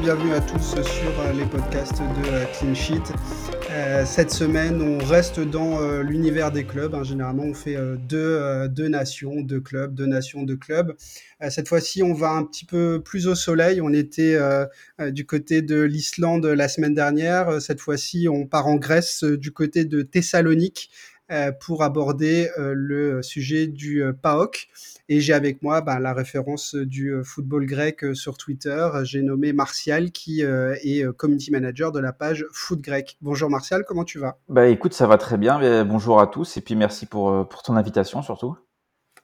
bienvenue à tous sur euh, les podcasts de euh, Clean Sheet. Euh, cette semaine, on reste dans l'univers des clubs. Hein. Généralement, on fait deux, nations, deux clubs, deux nations, deux clubs. cette fois-ci, on va un petit peu plus au soleil. On était du côté de l'Islande la semaine dernière. Cette fois-ci, on part en Grèce du côté de Thessalonique pour aborder le sujet du PAOK. Et j'ai avec moi bah, la référence du euh, football grec euh, sur Twitter. J'ai nommé Martial qui euh, est community manager de la page Foot Grec. Bonjour Martial, comment tu vas? Bah écoute, ça va très bien. Bonjour à tous et puis merci pour ton invitation surtout.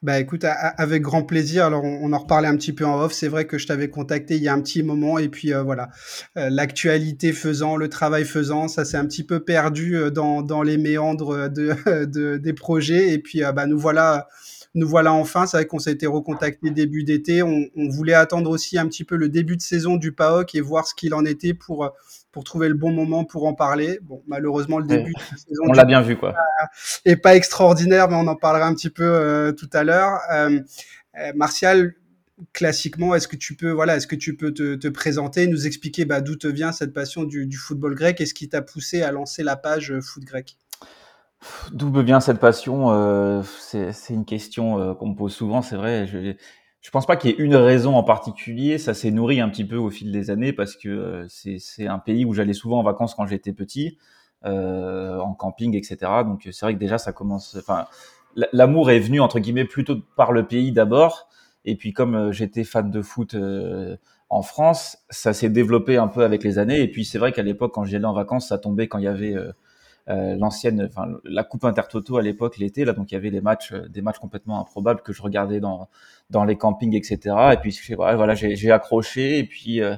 Bah écoute, avec grand plaisir. Alors on, en reparlait un petit peu en off. C'est vrai que je t'avais contacté il y a un petit moment et puis voilà, l'actualité faisant, le travail faisant, ça s'est un petit peu perdu dans, dans les méandres de, de, des projets. Et puis bah nous voilà nous voilà enfin. C'est vrai qu'on été recontacté début d'été. On, voulait attendre aussi un petit peu le début de saison du PAOC et voir ce qu'il en était pour pour trouver le bon moment pour en parler. Bon, malheureusement, le début de saison on l'a bien vu quoi. est pas extraordinaire, mais on en parlera un petit peu euh, tout à l'heure. Euh, euh, Martial, classiquement, est-ce que tu peux, voilà, est-ce que tu peux te, présenter, nous expliquer bah, d'où te vient cette passion du, du football grec et ce qui t'a poussé à lancer la page foot grec? D'où me vient cette passion? Euh, C'est une question qu'on me pose souvent, c'est vrai. Je ne pense pas qu'il y ait une raison en particulier. Ça s'est nourri un petit peu au fil des années parce que euh, c'est un pays où j'allais souvent en vacances quand j'étais petit, en camping, etc. Donc c'est vrai que déjà ça commence. Enfin, l'amour est venu entre guillemets plutôt par le pays d'abord. Et puis comme j'étais fan de foot en France, ça s'est développé un peu avec les années. Et puis c'est vrai qu'à l'époque, quand j'y allais en vacances, ça tombait quand il y avait euh, l'ancienne, enfin la Coupe Intertoto à l'époque l'été là, donc il y avait des matchs, euh, des matchs complètement improbables que je regardais dans dans les campings, etc. Et puis voilà, j'ai accroché et puis euh,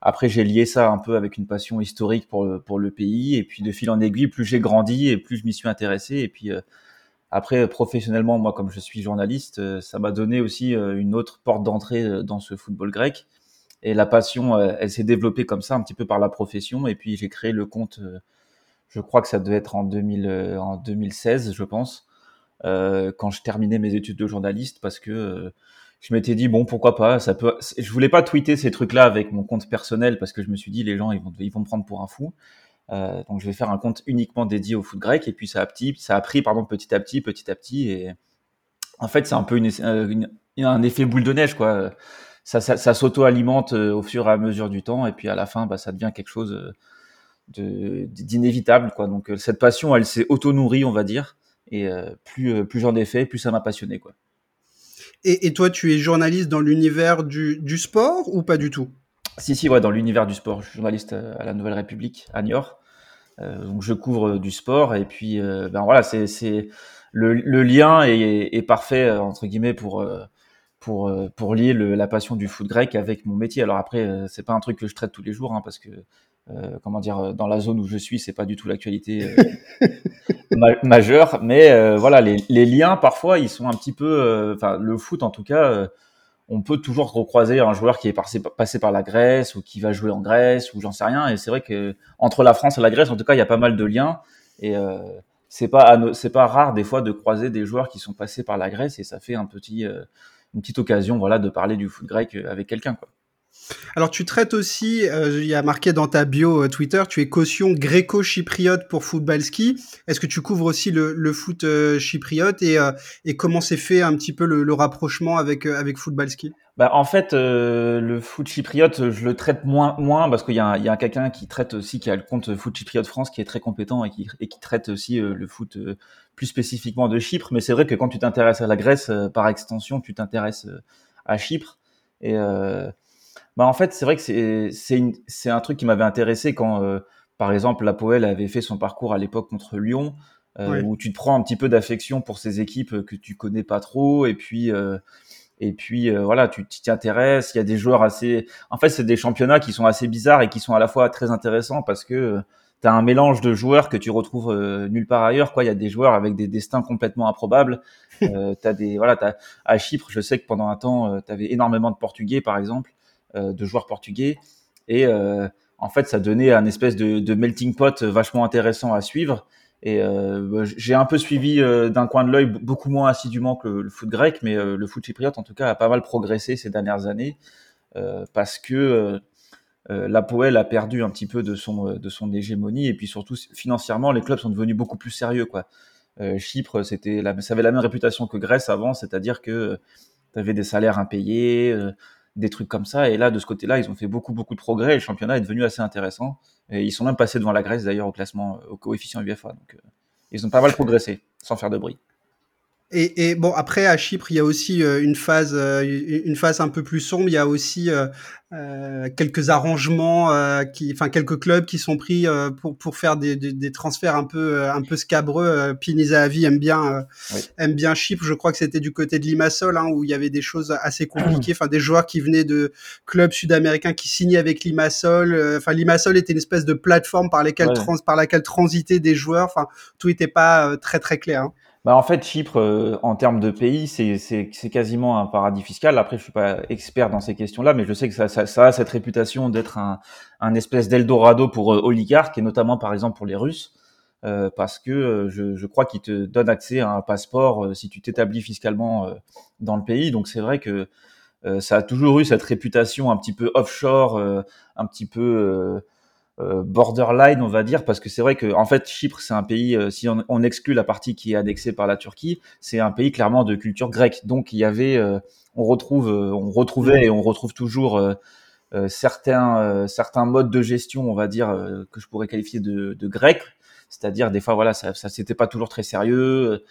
après, j'ai lié ça un peu avec une passion historique pour le, pour le pays. Et puis, de fil en aiguille, plus j'ai grandi et plus je m'y suis intéressé. Et puis, après, professionnellement, moi, comme je suis journaliste, ça m'a donné aussi une autre porte d'entrée dans ce football grec. Et la passion, elle s'est développée comme ça, un petit peu par la profession. Et puis, j'ai créé le compte je crois que ça devait être en, 2000, euh, en 2016, je pense, euh, quand je terminais mes études de journaliste, parce que euh, je m'étais dit bon pourquoi pas ça peut je voulais pas tweeter ces trucs là avec mon compte personnel parce que je me suis dit les gens ils vont ils vont me prendre pour un fou. Donc je vais faire un compte uniquement dédié au foot grec et puis ça a petit ça a pris pardon petit à petit petit à petit et en fait c'est un peu un effet boule de neige quoi. Ça, ça, ça s'auto alimente au fur et à mesure du temps et puis à la fin bah, ça devient quelque chose d'inévitable quoi. Donc euh, cette passion, elle s'est auto nourrie, on va dire, et euh, plus euh, plus j'en ai fait, plus ça m'a passionné quoi. Et, et, toi, tu es journaliste dans l'univers du, du, sport ou pas du tout? Si si ouais, dans l'univers du sport. Je suis journaliste à la Nouvelle République à Niort. Euh, donc je couvre du sport et puis ben voilà, c'est c'est le, le, lien est, est, parfait entre guillemets pour pour pour lier le, la passion du foot grec avec mon métier. Alors après, c'est pas un truc que je traite tous les jours hein, parce que euh, comment dire, euh, dans la zone où je suis, c'est pas du tout l'actualité euh, majeure, mais voilà, les, liens parfois, ils sont un petit peu, enfin, le foot en tout cas, on peut toujours recroiser un joueur qui est passé, passé par la Grèce ou qui va jouer en Grèce ou j'en sais rien. Et c'est vrai que entre la France et la Grèce, en tout cas, il y a pas mal de liens. Et c'est pas c'est pas rare des fois de croiser des joueurs qui sont passés par la Grèce et ça fait un petit une petite occasion voilà de parler du foot grec avec quelqu'un quoi. Alors tu traites aussi, euh, il y a marqué dans ta bio euh, Twitter, tu es caution gréco-chypriote pour Football Ski. Est-ce que tu couvres aussi le, foot euh, chypriote et, comment s'est fait un petit peu le, rapprochement avec, avec Football Ski? Bah, en fait, le foot chypriote, je le traite moins, moins parce qu'il y a, y a quelqu'un qui traite aussi, qui a le compte Foot Chypriote France, qui est très compétent et qui, et qui traite aussi le foot plus spécifiquement de Chypre. Mais c'est vrai que quand tu t'intéresses à la Grèce, par extension, tu t'intéresses à Chypre. Et bah en fait, c'est vrai que c'est c'est un truc qui m'avait intéressé quand, euh, par exemple, la Poel avait fait son parcours à l'époque contre Lyon, euh, où tu te prends un petit peu d'affection pour ces équipes que tu connais pas trop, et puis euh, et puis voilà, tu t'y intéresses. Il y a des joueurs assez, en fait, c'est des championnats qui sont assez bizarres et qui sont à la fois très intéressants parce que tu as un mélange de joueurs que tu retrouves nulle part ailleurs. Quoi, il y a des joueurs avec des destins complètement improbables. euh, t'as des voilà, as, à Chypre, je sais que pendant un temps, tu avais énormément de Portugais, par exemple. Euh, de joueurs portugais. Et euh, en fait, ça donnait un espèce de, melting pot vachement intéressant à suivre. Et euh, bah, j'ai un peu suivi d'un coin de l'œil, beaucoup moins assidûment que le, foot grec, mais le foot chypriote, en tout cas, a pas mal progressé ces dernières années parce que l'Apoel a perdu un petit peu de son de son hégémonie et puis surtout financièrement les clubs sont devenus beaucoup plus sérieux quoi. Chypre c'était ça avait la même réputation que Grèce avant, c'est-à-dire que tu avais des salaires impayés, des trucs comme ça. Et là de ce côté-là ils ont fait beaucoup beaucoup de progrès. Et le championnat est devenu assez intéressant. Et ils sont même passés devant la Grèce d'ailleurs au classement au coefficient UFA donc ils ont pas mal progressé sans faire de bruit. Et, et, bon, après à Chypre, il y a aussi euh, une phase, euh, une phase un peu plus sombre. Il y a aussi euh, euh quelques arrangements, qui, enfin quelques clubs qui sont pris pour pour faire des, des, des, transferts un peu un peu scabreux. Pini Zahavi aime bien aime bien Chypre. Je crois que c'était du côté de Limassol hein, où il y avait des choses assez compliquées. Enfin des joueurs qui venaient de clubs sud-américains qui signaient avec Limassol. Enfin Limassol était une espèce de plateforme par lesquelles trans, par laquelle transitaient des joueurs. Enfin tout n'était pas très très clair. Hein. Bah en fait, Chypre, euh, en termes de pays, c'est quasiment un paradis fiscal. Après, je suis pas expert dans ces questions-là, mais je sais que ça, ça, a cette réputation d'être un, un, espèce d'Eldorado pour euh, oligarques, et notamment, par exemple, pour les Russes, euh, parce que je, je, crois qu'ils te donnent accès à un passeport si tu t'établis fiscalement dans le pays. Donc, c'est vrai que ça a toujours eu cette réputation un petit peu offshore, un petit peu borderline, on va dire, parce que c'est vrai que en fait Chypre c'est un pays, euh, si on, exclut la partie qui est annexée par la Turquie, c'est un pays clairement de culture grecque. Donc il y avait, euh, on retrouve, on retrouvait et on retrouve toujours certains certains modes de gestion, on va dire que je pourrais qualifier de, de grec, c'est-à-dire des fois voilà ça, ça c'était pas toujours très sérieux.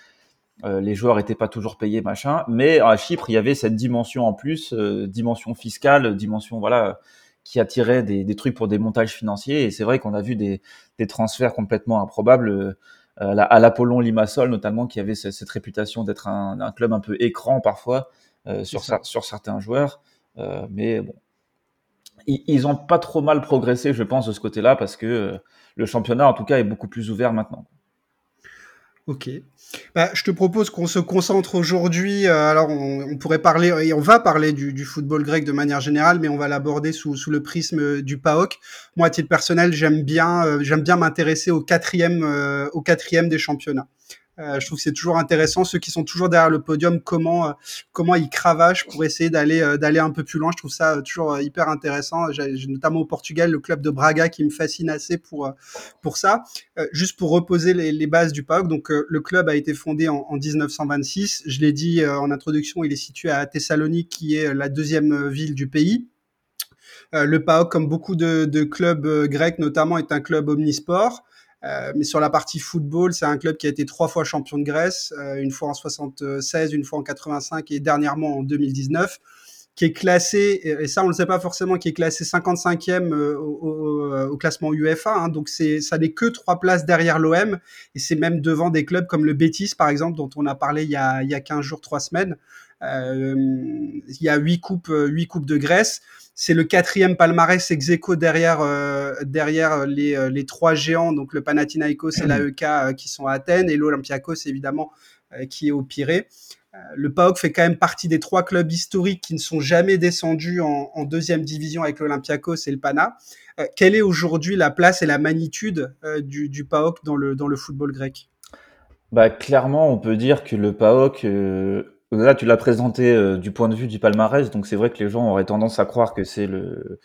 les joueurs étaient pas toujours payés machin, mais à Chypre il y avait cette dimension en plus, dimension fiscale, dimension voilà qui attirait des, des, trucs pour des montages financiers. Et c'est vrai qu'on a vu des, des, transferts complètement improbables euh, à l'Apollon Limassol, notamment, qui avait cette, réputation d'être un, un, club un peu écran parfois euh, sur, sur certains joueurs. Euh, mais bon, ils, ont pas trop mal progressé, je pense, de ce côté-là, parce que euh, le championnat, en tout cas, est beaucoup plus ouvert maintenant. Ok. Bah, je te propose qu'on se concentre aujourd'hui. Euh, alors, on, pourrait parler et on va parler du, du, football grec de manière générale, mais on va l'aborder sous, sous, le prisme du PAOK. Moi, à titre personnel, j'aime bien, euh, j'aime bien m'intéresser au quatrième, euh, au quatrième des championnats. Euh, je trouve que c'est toujours intéressant ceux qui sont toujours derrière le podium comment euh, comment ils cravachent pour essayer d'aller euh, d'aller un peu plus loin. Je trouve ça toujours hyper intéressant. J'ai notamment au Portugal le club de Braga qui me fascine assez pour pour ça. juste pour reposer les, les bases du PAOK. Donc le club a été fondé en, en 1926. Je l'ai dit en introduction, il est situé à Thessalonique qui est la deuxième ville du pays. le PAOK, comme beaucoup de, de clubs grecs notamment, est un club omnisport. Euh, mais sur la partie football, c'est un club qui a été trois fois champion de Grèce, euh, une fois en 76, une fois en 85 et dernièrement en 2019 qui est classé, et ça on ne le sait pas forcément, qui est classé 55e euh, au, au, au classement UEFA. Hein, donc c'est, ça n'est que trois places derrière l'OM, et c'est même devant des clubs comme le Betis par exemple, dont on a parlé il y a, il y a 15 jours, trois semaines. Euh, il y a huit coupes, huit coupes de Grèce. C'est le quatrième palmarès ex aequo derrière euh, derrière les, euh, les trois géants, donc le Panathinaikos et l'AEK euh, qui sont à Athènes et l'Olympiakos évidemment qui est au Pirée. Le PAOK fait quand même partie des trois clubs historiques qui ne sont jamais descendus en, en deuxième division avec l'Olympiakos et le Pana. quelle est aujourd'hui la place et la magnitude du, du PAOK dans le, dans le football grec? Bah, Clairement, on peut dire que le PAOK Là, tu l'as présenté euh, du point de vue du palmarès, donc c'est vrai que les gens auraient tendance à croire que c'est le,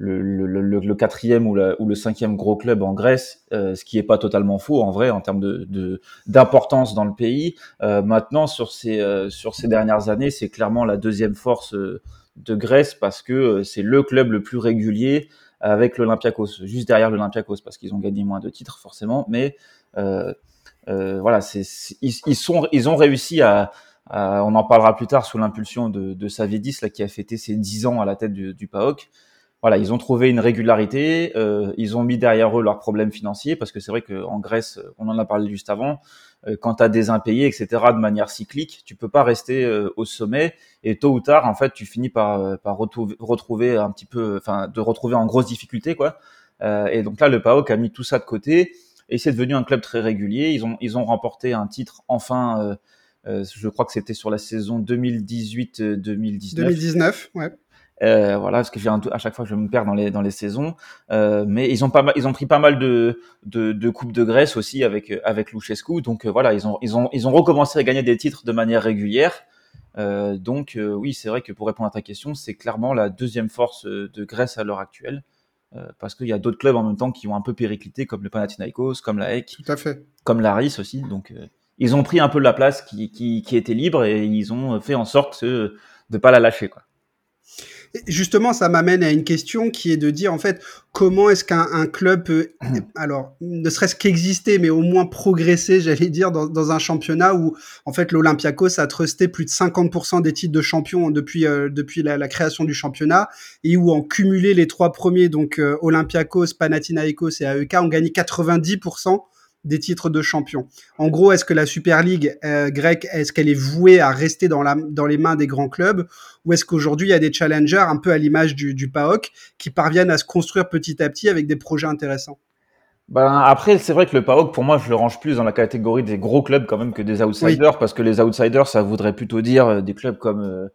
le, le, le, quatrième ou, la, ou, le cinquième gros club en Grèce, euh, ce qui est pas totalement faux en vrai en termes de d'importance dans le pays. Euh, maintenant, sur ces euh, sur ces dernières années, c'est clairement la deuxième force euh, de Grèce parce que c'est le club le plus régulier avec l'Olympiakos, juste derrière l'Olympiakos parce qu'ils ont gagné moins de titres forcément, mais voilà, c'est ils, sont ils ont réussi à euh, on en parlera plus tard sous l'impulsion de, de Savidis, là, qui a fêté ses 10 ans à la tête du, du PAOK. Voilà, ils ont trouvé une régularité, euh, ils ont mis derrière eux leurs problèmes financiers, parce que c'est vrai qu'en Grèce, on en a parlé juste avant, euh, quand tu as des impayés, etc., de manière cyclique, tu peux pas rester euh, au sommet, et tôt ou tard, en fait, tu finis par, euh, par retrouver, un petit peu, enfin, de retrouver en grosse difficulté, quoi. et donc là, le PAOK a mis tout ça de côté, et c'est devenu un club très régulier. Ils ont, ils ont remporté un titre enfin euh, je crois que c'était sur la saison 2018-2019. 2019, ouais. Euh, voilà, parce que j'ai à chaque fois je me perds dans les dans les saisons, euh, mais ils ont pas mal, ils ont pris pas mal de de, de coupes de Grèce aussi avec avec Luchescu, donc euh, voilà, ils ont ils ont ils ont recommencé à gagner des titres de manière régulière. Euh, donc oui, c'est vrai que pour répondre à ta question, c'est clairement la deuxième force de Grèce à l'heure actuelle. parce qu'il y a d'autres clubs en même temps qui ont un peu périclité, comme le Panathinaikos, comme la EC, Tout à fait. comme l'Aris aussi. Donc, ils ont pris un peu de la place qui, qui, qui, était libre et ils ont fait en sorte de ne pas la lâcher. Quoi. Justement, ça m'amène à une question qui est de dire en fait comment est-ce qu'un club peut, alors ne serait-ce qu'exister, mais au moins progresser, j'allais dire, dans, dans, un championnat où en fait l'Olympiakos a trusté plus de 50% des titres de champion depuis euh, depuis la, la, création du championnat et où en cumulé les trois premiers donc euh, Olympiakos, Panathinaikos et AEK ont gagné 90% des titres de champion. En gros, est-ce que la Super League euh, grecque, est-ce qu'elle est vouée à rester dans, la, dans les mains des grands clubs ou est-ce qu'aujourd'hui il y a des challengers un peu à l'image du, du PAOK qui parviennent à se construire petit à petit avec des projets intéressants? Ben après, c'est vrai que le PAOK, pour moi, je le range plus dans la catégorie des gros clubs quand même que des outsiders, parce que les outsiders, ça voudrait plutôt dire euh, des clubs comme euh,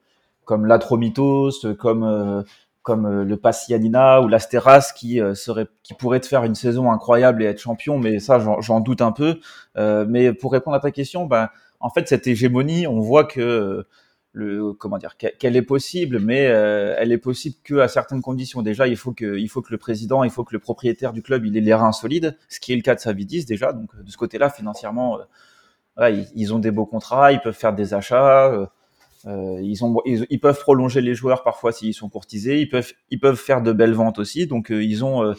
comme l'Atromitos, comme euh, comme euh, le Passianina ou l'Asteras qui euh, serait qui pourrait te faire une saison incroyable et être champion mais ça j'en doute un peu. Euh, mais pour répondre à ta question ben en fait cette hégémonie on voit que le comment dire qu'elle est possible mais elle est possible que à certaines conditions. Déjà il faut que il faut que le président il faut que le propriétaire du club il ait les reins solides ce qui est le cas de Savidis déjà. Donc de ce côté-là financièrement ils, ont des beaux contrats ils peuvent faire des achats euh, ils, ont, ils, peuvent prolonger les joueurs parfois s'ils sont courtisés. Ils peuvent, ils peuvent faire de belles ventes aussi. Donc euh, ils ont euh,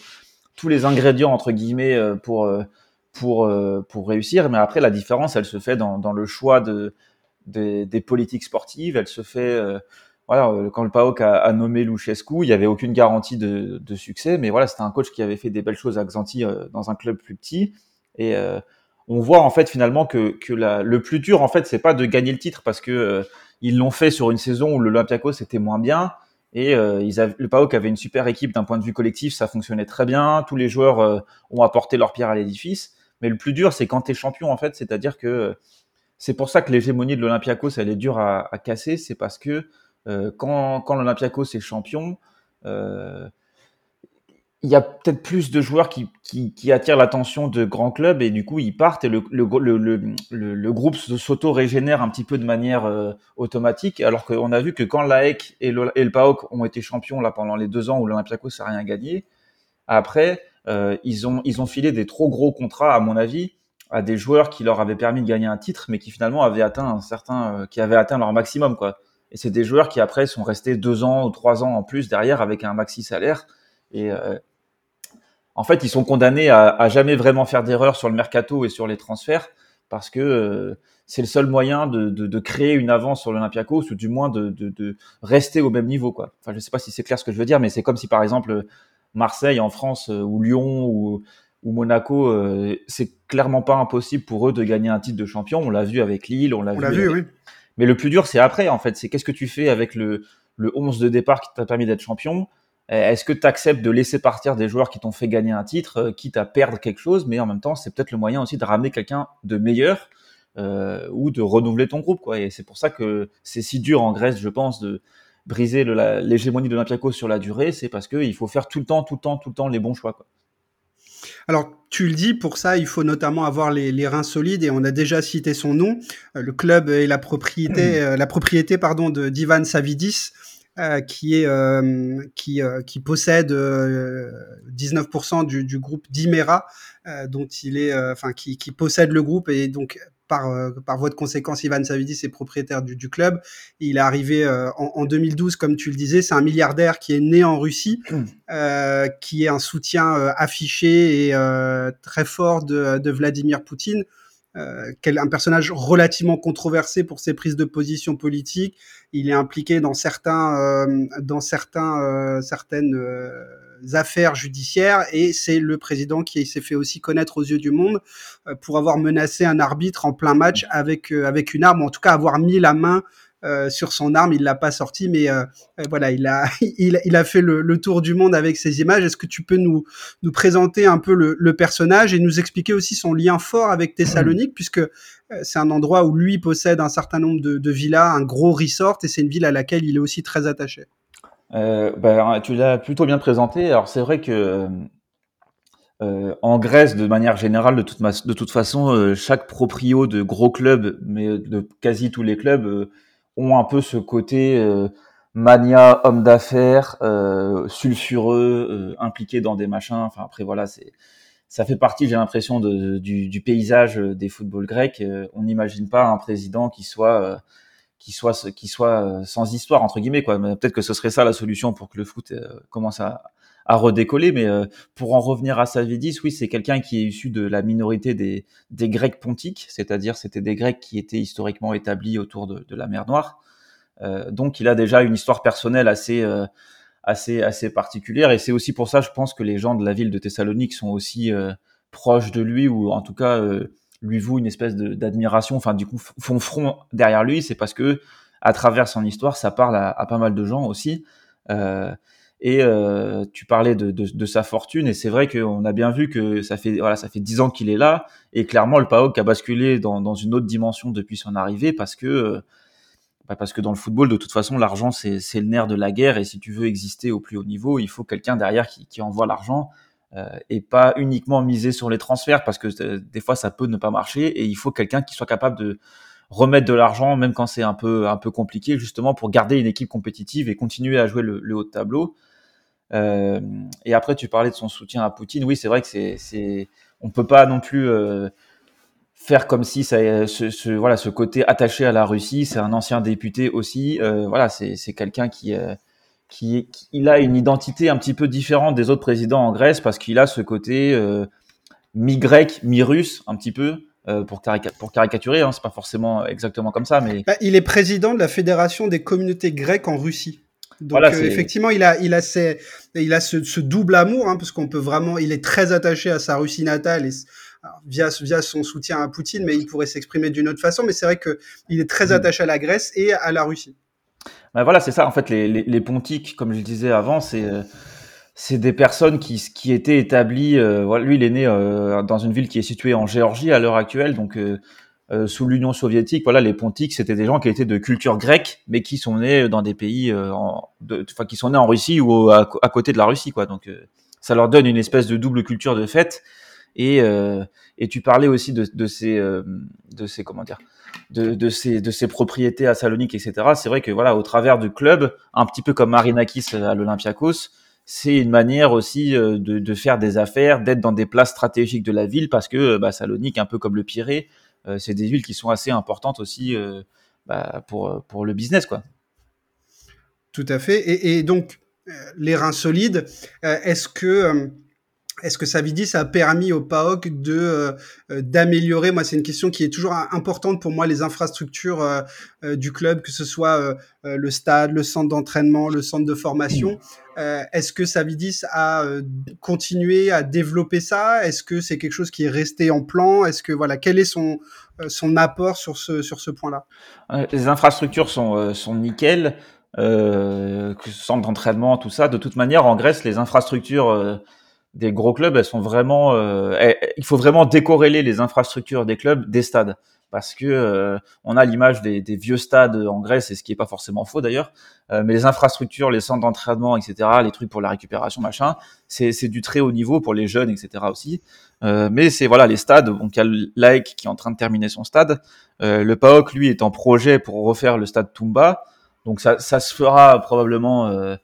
tous les ingrédients entre guillemets pour pour pour réussir. Mais après la différence, elle se fait dans, dans le choix de, des politiques sportives. Elle se fait voilà, quand le PAOK a, nommé Luchescu, il y avait aucune garantie de, de succès, mais voilà, c'était un coach qui avait fait des belles choses à Xanthi dans un club plus petit. Et on voit en fait finalement que, que la, le plus dur en fait, c'est pas de gagner le titre parce que ils l'ont fait sur une saison où l'Olympiakos était moins bien. Et euh, ils avaient, le PAOK avait une super équipe d'un point de vue collectif, ça fonctionnait très bien. Tous les joueurs euh, ont apporté leur pierre à l'édifice. Mais le plus dur, c'est quand tu es champion, en fait. C'est-à-dire que c'est pour ça que l'hégémonie de l'Olympiakos, elle est dure à, à casser. C'est parce que euh, quand, quand l'Olympiakos est champion, euh, il y a peut-être plus de joueurs qui, attirent l'attention de grands clubs et du coup ils partent et le, groupe s'auto-régénère un petit peu de manière euh, automatique alors qu'on a vu que quand l'AEC et le, PAOK ont été champions là pendant les deux ans où l'Olympiakos n'a rien gagné, après euh, ils, ont, filé des trop gros contrats à mon avis à des joueurs qui leur avaient permis de gagner un titre mais qui finalement avaient atteint un certain euh, qui avaient atteint leur maximum quoi. Et c'est des joueurs qui après sont restés deux ans ou trois ans en plus derrière avec un maxi salaire. Et en fait, ils sont condamnés à, à jamais vraiment faire d'erreurs sur le mercato et sur les transferts parce que euh, c'est le seul moyen de, de, de, créer une avance sur l'Olympiakos ou du moins de, de, rester au même niveau. Quoi. Enfin, je sais pas si c'est clair ce que je veux dire, mais c'est comme si par exemple Marseille en France euh, ou Lyon ou, ou Monaco, euh, c'est clairement pas impossible pour eux de gagner un titre de champion. On l'a vu avec Lille, on l'a vu. vu oui. Mais le plus dur, c'est après en fait. C'est qu'est-ce que tu fais avec le, le 11 de départ qui t'a permis d'être champion? Est-ce que tu acceptes de laisser partir des joueurs qui t'ont fait gagner un titre, euh, quitte à perdre quelque chose, mais en même temps, c'est peut-être le moyen aussi de ramener quelqu'un de meilleur euh, ou de renouveler ton groupe. Quoi. Et c'est pour ça que c'est si dur en Grèce, je pense, de briser l'hégémonie de l'Olympiakos sur la durée, c'est parce qu'il faut faire tout le temps, tout le temps, tout le temps les bons choix. Quoi. Alors, tu le dis, pour ça, il faut notamment avoir les, les, reins solides et on a déjà cité son nom. Le club et la propriété, la propriété pardon, de d'Ivan Savidis, euh, qui est euh, qui euh, qui possède 19% du, du groupe Dimera, dont il est enfin qui, qui possède le groupe et donc par, par voie de conséquence, Ivan Savidis est propriétaire du, du club. Il est arrivé euh, en, en, 2012, comme tu le disais, c'est un milliardaire qui est né en Russie, mmh. euh, qui est un soutien euh, affiché et très fort de, de Vladimir Poutine. Euh, un personnage relativement controversé pour ses prises de position politiques. Il est impliqué dans certains, euh, dans certains, euh, certaines euh, affaires judiciaires et c'est le président qui s'est fait aussi connaître aux yeux du monde euh, pour avoir menacé un arbitre en plein match avec avec une arme, ou en tout cas avoir mis la main euh, sur son arme, il l'a pas sorti, mais euh, voilà, il a, il, a fait le, tour du monde avec ces images. Est-ce que tu peux nous, nous présenter un peu le, personnage et nous expliquer aussi son lien fort avec Thessalonique, puisque euh, c'est un endroit où lui possède un certain nombre de, villas, un gros resort, et c'est une ville à laquelle il est aussi très attaché? Euh, ben, tu l'as plutôt bien présenté. Alors c'est vrai que euh, en Grèce, de manière générale, de toute, de toute façon, euh, chaque proprio de gros clubs, mais de quasi tous les clubs, ont un peu ce côté euh, mania, homme d'affaires, sulfureux, impliqué dans des machins. Enfin après voilà, c'est ça fait partie, j'ai l'impression, de, du, du, paysage des footballs grecs. on n'imagine pas un président qui soit qui soit qui soit sans histoire entre guillemets quoi. Peut-être que ce serait ça la solution pour que le foot commence à, à redécoller. Mais euh, pour en revenir à Savidis, oui, c'est quelqu'un qui est issu de la minorité des, Grecs pontiques, c'est-à-dire c'était des Grecs qui étaient historiquement établis autour de, la mer Noire. Euh, donc il a déjà une histoire personnelle assez euh, assez assez particulière et c'est aussi pour ça je pense que les gens de la ville de Thessalonique sont aussi proches de lui ou en tout cas lui vouent une espèce d'admiration enfin du coup font front derrière lui c'est parce que à travers son histoire ça parle à, pas mal de gens aussi et euh, tu parlais de, de, sa fortune, et c'est vrai qu'on a bien vu que ça fait voilà, ça fait dix ans qu'il est là, et clairement le PAOK a basculé dans, dans une autre dimension depuis son arrivée, parce que euh, bah parce que dans le football, de toute façon, l'argent c'est le nerf de la guerre, et si tu veux exister au plus haut niveau, il faut quelqu'un derrière qui, envoie l'argent. Euh, et pas uniquement miser sur les transferts parce que des fois ça peut ne pas marcher et il faut quelqu'un qui soit capable de remettre de l'argent même quand c'est un peu un peu compliqué justement pour garder une équipe compétitive et continuer à jouer le, haut de tableau euh, et après, tu parlais de son soutien à Poutine. Oui, c'est vrai que c'est, on peut pas non plus euh, faire comme si ça, ce, voilà, ce côté attaché à la Russie. C'est un ancien député aussi. Euh, voilà, c'est, quelqu'un qui, qui, il a une identité un petit peu différente des autres présidents en Grèce parce qu'il a ce côté mi-grec, mi-russe, un petit peu. Euh, pour, pour, caricaturer, hein, c'est pas forcément exactement comme ça, mais bah, il est président de la fédération des communautés grecques en Russie. Donc euh, effectivement, il a, il a, ses, il a ce, ce double amour, hein, parce qu'on peut vraiment, il est très attaché à sa Russie natale et via, via son soutien à Poutine, mais il pourrait s'exprimer d'une autre façon. Mais c'est vrai que il est très mm. attaché à la Grèce et à la Russie. Ben voilà, c'est ça. En fait, les, les, les, pontiques, comme je le disais avant, c'est euh, c'est des personnes qui, qui étaient établies. Euh, voilà, lui, il est né euh, dans une ville qui est située en Géorgie à l'heure actuelle, donc euh, sous l'Union soviétique, voilà, les pontiques, c'était des gens qui étaient de culture grecque, mais qui sont nés dans des pays, euh, enfin, qui sont nés en Russie ou à, côté de la Russie, quoi. Donc, euh, ça leur donne une espèce de double culture de fête. Et, et tu parlais aussi de, de ces, de ces, comment dire, de, de, ces, de ces propriétés à Salonique, etc. C'est vrai que voilà, au travers du club, un petit peu comme Marinakis à l'Olympiakos, c'est une manière aussi de, de, faire des affaires, d'être dans des places stratégiques de la ville, parce que bah, Salonique, un peu comme le Pirée, euh, c'est des villes qui sont assez importantes aussi euh, bah, pour, le business, quoi. Tout à fait. Et, donc, euh, les reins solides, est-ce que est-ce que a permis au PAOK de d'améliorer? Moi, c'est une question qui est toujours importante pour moi les infrastructures du club, que ce soit le stade, le centre d'entraînement, le centre de formation. Euh, est-ce que Savidis a euh, continué à développer ça? Est-ce que c'est quelque chose qui est resté en plan? Est-ce que voilà, quel est son euh, son apport sur ce sur ce point-là? Les infrastructures sont sont nickel, euh, centre d'entraînement, tout ça. De toute manière, en Grèce, les infrastructures des gros clubs, elles sont vraiment. il faut vraiment décorréler les infrastructures des clubs des stades parce que euh, on a l'image des, des, vieux stades en Grèce, et ce qui est pas forcément faux d'ailleurs, euh, mais les infrastructures, les centres d'entraînement, etc., les trucs pour la récupération, machin, c'est du très haut niveau pour les jeunes, etc. aussi. Euh, mais c'est voilà les stades, donc il y a l'AEC qui est en train de terminer son stade, le PAOK lui est en projet pour refaire le stade Toumba, donc ça, ça se fera probablement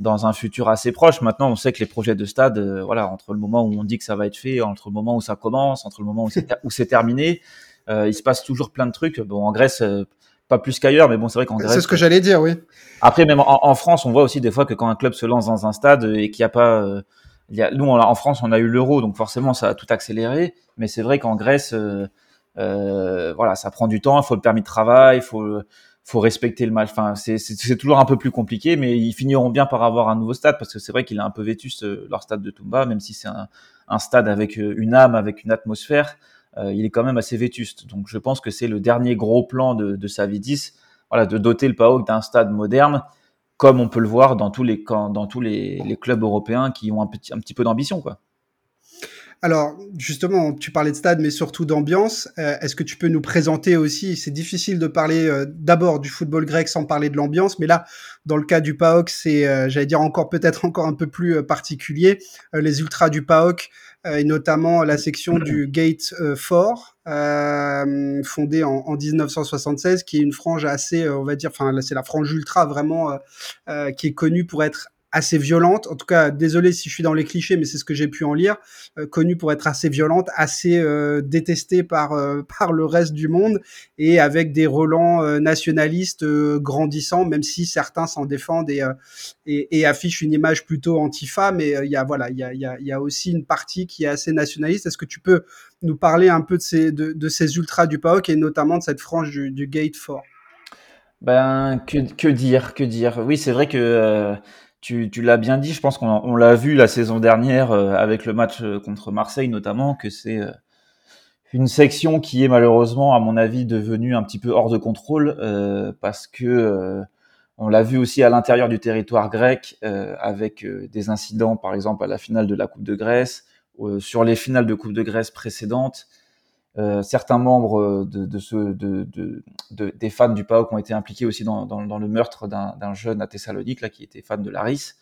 dans un futur assez proche. Maintenant, on sait que les projets de stade, voilà, entre le moment où on dit que ça va être fait, entre le moment où ça commence, entre le moment où c'est terminé, euh, il se passe toujours plein de trucs. Bon, en Grèce, euh, pas plus qu'ailleurs, mais bon, c'est vrai qu'en Grèce. C'est ce que j'allais dire, oui. Après, même en, France, on voit aussi des fois que quand un club se lance dans un stade et qu'il n'y a pas, euh, il y a, nous, en France, on a eu l'euro, donc forcément, ça a tout accéléré. Mais c'est vrai qu'en Grèce, euh, voilà, ça prend du temps. Il faut le permis de travail, il faut, faut respecter le match. Enfin, c'est toujours un peu plus compliqué, mais ils finiront bien par avoir un nouveau stade parce que c'est vrai qu'il est un peu vétuste leur stade de Tumba, même si c'est un, un, stade avec une âme, avec une atmosphère. Euh, il est quand même assez vétuste. Donc je pense que c'est le dernier gros plan de, Savidis, voilà, de doter le PAOK d'un stade moderne, comme on peut le voir dans tous les, clubs européens qui ont un petit, un petit peu d'ambition, quoi. Alors, justement, tu parlais de stade, mais surtout d'ambiance. Euh, est-ce que tu peux nous présenter aussi C'est difficile de parler euh, d'abord du football grec sans parler de l'ambiance, mais là, dans le cas du PAOK, c'est, j'allais dire encore peut-être encore un peu plus particulier. les ultras du PAOK et notamment la section du Gate 4, fondée en, en, 1976, qui est une frange assez, on va dire, enfin c'est la frange ultra vraiment, qui est connue pour être assez violente. En tout cas, désolé si je suis dans les clichés, mais c'est ce que j'ai pu en lire. Euh, connue pour être assez violente, assez euh, détestée par euh, par le reste du monde et avec des relents nationalistes grandissants, même si certains s'en défendent et, et, et affichent une image plutôt antifa. Mais il y a voilà, il y a, y, y a aussi une partie qui est assez nationaliste. Est-ce que tu peux nous parler un peu de ces de, ces ultras du PAOK et notamment de cette frange du, du Gate 4 Ben que que dire, que dire? Oui, c'est vrai que tu, l'as bien dit, je pense qu'on l'a vu la saison dernière euh, avec le match euh, contre Marseille notamment, que c'est euh, une section qui est malheureusement, à mon avis, devenue un petit peu hors de contrôle parce que on l'a vu aussi à l'intérieur du territoire grec avec des incidents, par exemple à la finale de la Coupe de Grèce, sur les finales de Coupe de Grèce précédentes. Euh, certains membres euh, de, de, ce, de, de, des fans du PAOK ont été impliqués aussi dans, dans, dans le meurtre d'un jeune à Thessalonique là, qui était fan de Laris.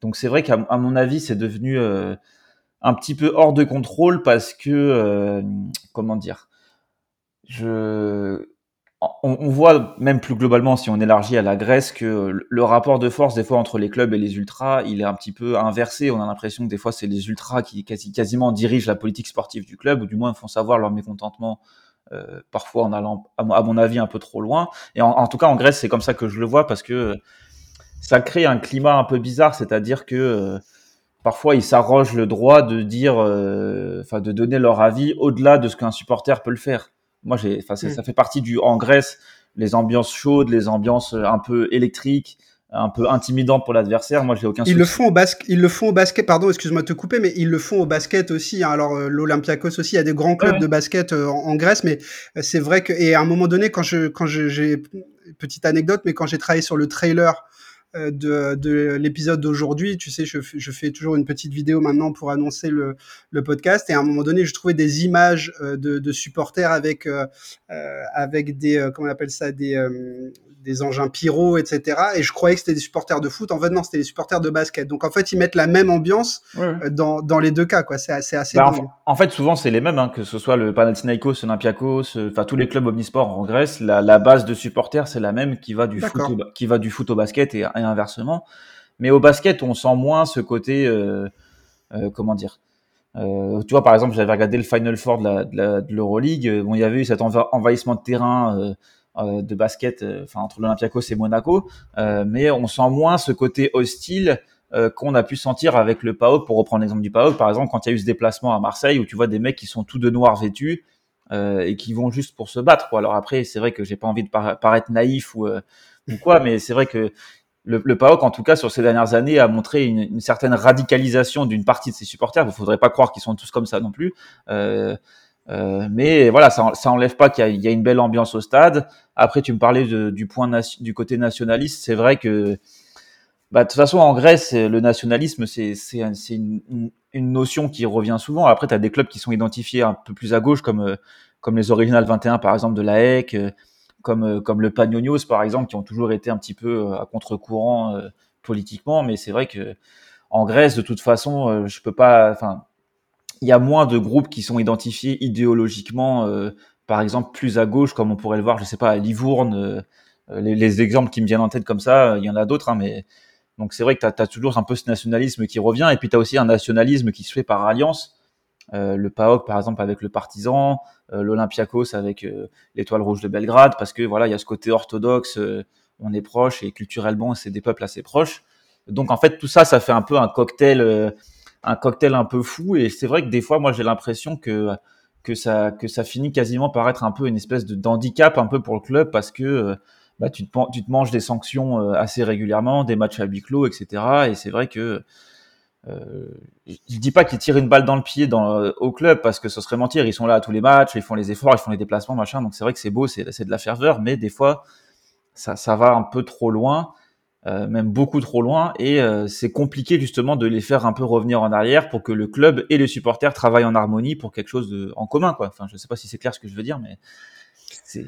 Donc c'est vrai qu'à mon avis, c'est devenu euh, un petit peu hors de contrôle parce que, comment dire, je, on, voit même plus globalement, si on élargit à la Grèce, que le rapport de force des fois entre les clubs et les ultras, il est un petit peu inversé. On a l'impression que des fois c'est les ultras qui quasi, quasiment dirigent la politique sportive du club, ou du moins font savoir leur mécontentement, euh, parfois en allant, à mon avis, un peu trop loin. Et en, tout cas en Grèce, c'est comme ça que je le vois parce que ça crée un climat un peu bizarre, c'est-à-dire que euh, parfois ils s'arrogent le droit de dire, euh, enfin de donner leur avis au-delà de ce qu'un supporter peut le faire. Moi, j'ai, enfin, mm. ça fait partie du en Grèce, les ambiances chaudes, les ambiances euh, un peu électriques, un peu intimidantes pour l'adversaire. Moi, j'ai aucun. Ils le font au basket. Ils le font au basket. Pardon, excuse-moi de te couper, mais ils le font au basket aussi. Hein. Alors, euh, l'Olympiakos aussi, il y a des grands clubs de basket euh, en, Grèce, mais c'est vrai que et à un moment donné, quand je quand j'ai petite anecdote, mais quand j'ai travaillé sur le trailer de, de l'épisode d'aujourd'hui. Tu sais, je, je, fais toujours une petite vidéo maintenant pour annoncer le, le podcast. Et à un moment donné, je trouvais des images euh, de, de supporters avec euh, avec des comment on appelle ça des des engins pyro, etc. Et je croyais que c'était des supporters de foot. En fait, non, c'était des supporters de basket. Donc, en fait, ils mettent la même ambiance euh, dans, dans les deux cas, quoi. C'est assez, assez bah, en, fait, souvent, c'est les mêmes, hein, que ce soit le Panathinaikos, Olympiakos, euh, enfin, tous les clubs omnisports en Grèce. La, la base de supporters, c'est la même qui va du foot au, qui va du foot au basket et, inversement. Mais au basket, on sent moins ce côté, euh, euh comment dire, euh, tu vois, par exemple, j'avais regardé le Final Four de l'Euroleague. Bon, il y avait eu cet envahissement de terrain euh, de basket, euh, entre l'Olympiakos et Monaco, euh, mais on sent moins ce côté hostile qu'on a pu sentir avec le PAOK. Pour reprendre l'exemple du PAOK, par exemple, quand il y a eu ce déplacement à Marseille, où tu vois des mecs qui sont tous de noir vêtus et qui vont juste pour se battre. Alors après, c'est vrai que j'ai pas envie de paraître naïf ou, quoi, mais c'est vrai que le, le, PAOK, en tout cas, sur ces dernières années, a montré une, certaine radicalisation d'une partie de ses supporters. Il faudrait pas croire qu'ils sont tous comme ça non plus. Euh, euh, mais voilà, ça, ça enlève pas qu'il y, a une belle ambiance au stade. Après, tu me parlais du point du côté nationaliste. C'est vrai que, bah, de toute façon, en Grèce, le nationalisme, c'est une, une, notion qui revient souvent. Après, tu as des clubs qui sont identifiés un peu plus à gauche, comme, comme les Original 21, par exemple, de la HEC, comme, comme le Panionios, par exemple, qui ont toujours été un petit peu à contre-courant euh, politiquement. Mais c'est vrai que en Grèce, de toute façon, euh, je peux pas, il y a moins de groupes qui sont identifiés idéologiquement, euh, par exemple, plus à gauche, comme on pourrait le voir, je sais pas, à Livourne. Euh, les, les, exemples qui me viennent en tête comme ça, il y en a d'autres, hein, mais donc c'est vrai que tu as, toujours un peu ce nationalisme qui revient, et puis tu as aussi un nationalisme qui se fait par alliance. Euh, le PAOK, par exemple, avec le Partisan, euh, l'Olympiakos avec l'Étoile Rouge de Belgrade, parce que voilà, il y a ce côté orthodoxe, on est proche, et culturellement, c'est des peuples assez proches. Donc en fait, tout ça, ça fait un peu un cocktail un cocktail un peu fou. Et c'est vrai que des fois, moi, j'ai l'impression que que ça que ça finit quasiment par être un peu une espèce de d'handicap un peu pour le club parce que euh, bah, tu te tu te manges des sanctions euh, assez régulièrement, des matchs à huis clos, etc. Et c'est vrai que euh, je dis pas qu'ils tirent une balle dans le pied dans, au club parce que ce serait mentir. Ils sont là à tous les matchs, ils font les efforts, ils font les déplacements, machin. Donc c'est vrai que c'est beau, c'est de la ferveur, mais des fois ça, ça va un peu trop loin. Euh, même beaucoup trop loin, et euh, c'est compliqué justement de les faire un peu revenir en arrière pour que le club et les supporters travaillent en harmonie pour quelque chose de, en commun, quoi. Enfin, je sais pas si c'est clair ce que je veux dire, mais c'est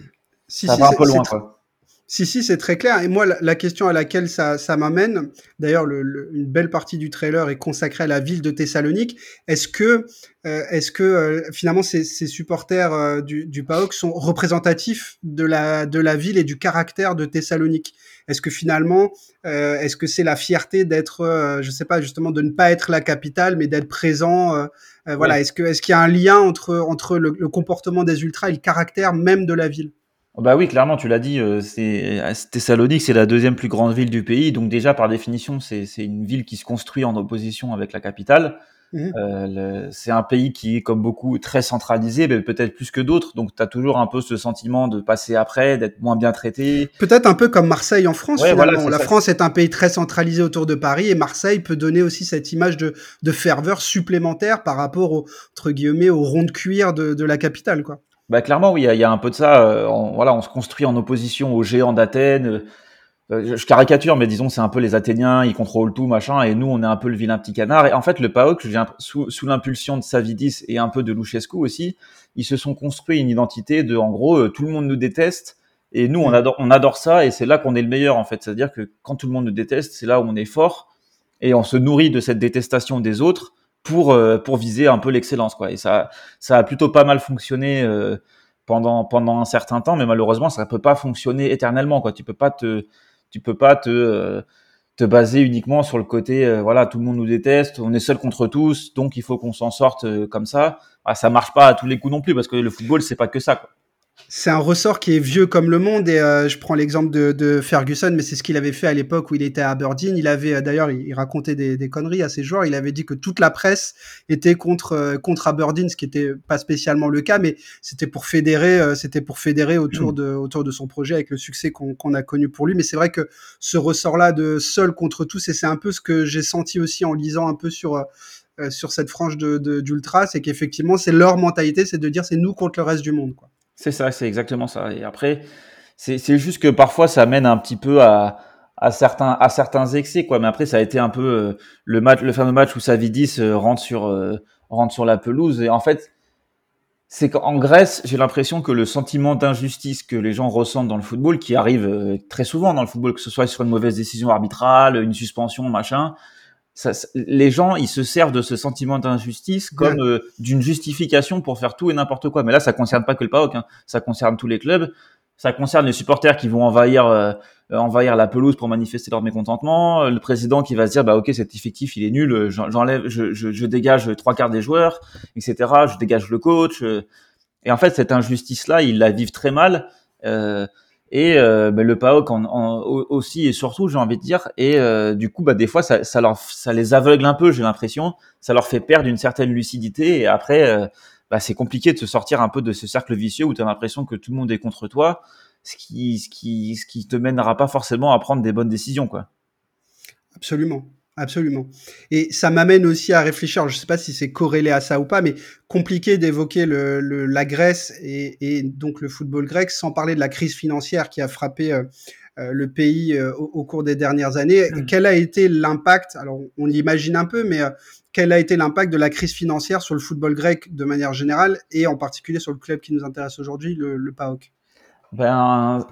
si, ça va un peu loin, quoi Si, si, c'est très clair. Et moi, la, question à laquelle ça, ça m'amène, d'ailleurs, le, une belle partie du trailer est consacrée à la ville de Thessalonique. Est-ce que, euh, est-ce que euh, finalement, ces, ces supporters euh, du, du PAOK sont représentatifs de la, de la ville et du caractère de Thessalonique? Est-ce que finalement, est-ce que c'est la fierté d'être, je sais pas, justement, de ne pas être la capitale, mais d'être présent Voilà. Est-ce que, est-ce qu'il y a un lien entre entre le, le comportement des ultras et le caractère même de la ville? Bah oui, clairement, tu l'as dit, euh, c'est Thessalonique, c'est la deuxième plus grande ville du pays, donc déjà par définition, c'est une ville qui se construit en opposition avec la capitale. Mmh. Euh, c'est un pays qui est, comme beaucoup, très centralisé, mais peut-être plus que d'autres. Donc, tu as toujours un peu ce sentiment de passer après, d'être moins bien traité. Peut-être un peu comme Marseille en France. finalement. la France est un pays très centralisé autour de Paris et Marseille peut donner aussi cette image de, de ferveur supplémentaire par rapport au, entre guillemets, au rond de cuir de, de la capitale, quoi. Bah, clairement, oui, il y, a un peu de ça. Euh, on, voilà, on se construit en opposition aux géants d'Athènes. Euh, je caricature, mais disons, c'est un peu les Athéniens, ils contrôlent tout, machin, et nous, on est un peu le vilain petit canard. Et en fait, le PAOK, sous, sous l'impulsion de Savidis et un peu de Luchescu aussi, ils se sont construits une identité de, en gros, euh, tout le monde nous déteste, et nous, on mm. adore, on adore ça, et c'est là qu'on est le meilleur, en fait. C'est-à-dire que quand tout le monde nous déteste, c'est là où on est fort, et on se nourrit de cette détestation des autres pour euh, pour viser un peu l'excellence quoi et ça ça a plutôt pas mal fonctionné euh, pendant pendant un certain temps mais malheureusement ça peut pas fonctionner éternellement quoi tu peux pas te tu peux pas te euh, te baser uniquement sur le côté voilà tout le monde nous déteste on est seul contre tous donc il faut qu'on s'en sorte comme ça. Ah, ça marche pas à tous les coups non plus parce que le football c'est pas que ça quoi c'est un ressort qui est vieux comme le monde et euh, je prends l'exemple de, de, Ferguson, mais c'est ce qu'il avait fait à l'époque où il était à Aberdeen. Il avait euh, d'ailleurs, il, racontait des, des, conneries à ses joueurs. Il avait dit que toute la presse était contre euh, contre Aberdeen, ce qui était pas spécialement le cas, mais c'était pour fédérer, c'était pour fédérer autour de autour de son projet avec le succès qu'on a connu pour lui. Mais c'est vrai que ce ressort-là de seul contre tous, et c'est un peu ce que j'ai senti aussi en lisant un peu sur sur cette frange de d'ultra, c'est qu'effectivement c'est leur mentalité, c'est de dire c'est nous contre le reste du monde, quoi. C'est ça, c'est exactement ça. Et après, c'est juste que parfois ça mène un petit peu à, à certains à certains excès quoi mais après ça a été un peu euh, le match le fameux match où Savidis euh, rentre sur euh, rentre sur la pelouse et en fait c'est qu'en Grèce j'ai l'impression que le sentiment d'injustice que les gens ressentent dans le football qui arrive très souvent dans le football que ce soit sur une mauvaise décision arbitrale une suspension machin ça, les gens, ils se servent de ce sentiment d'injustice comme euh, d'une justification pour faire tout et n'importe quoi. Mais là, ça concerne pas que le PAOK, hein. ça concerne tous les clubs. Ça concerne les supporters qui vont envahir euh, envahir la pelouse pour manifester leur mécontentement. Le président qui va se dire bah ok cet effectif il est nul, j'enlève, je, je, je, dégage trois quarts des joueurs, etc. Je dégage le coach. Euh. Et en fait cette injustice là, ils la vivent très mal. Euh, et euh, bah, le PAOK en, en, aussi et surtout j'ai envie de dire et euh, du coup bah des fois ça, ça leur ça les aveugle un peu j'ai l'impression. Ça leur fait perdre une certaine lucidité et après euh, bah, c'est compliqué de se sortir un peu de ce cercle vicieux où tu as l'impression que tout le monde est contre toi ce qui ce qui ce qui te mènera pas forcément à prendre des bonnes décisions quoi. Absolument Absolument. Et ça m'amène aussi à réfléchir, je ne sais pas si c'est corrélé à ça ou pas, mais compliqué d'évoquer le, le, la Grèce et, et, donc le football grec sans parler de la crise financière qui a frappé euh, euh le pays euh, au, au, cours des dernières années. Mmh. Quel a été l'impact, alors on l'imagine un peu, mais euh, quel a été l'impact de la crise financière sur le football grec de manière générale et en particulier sur le club qui nous intéresse aujourd'hui, le, le PAOK ben,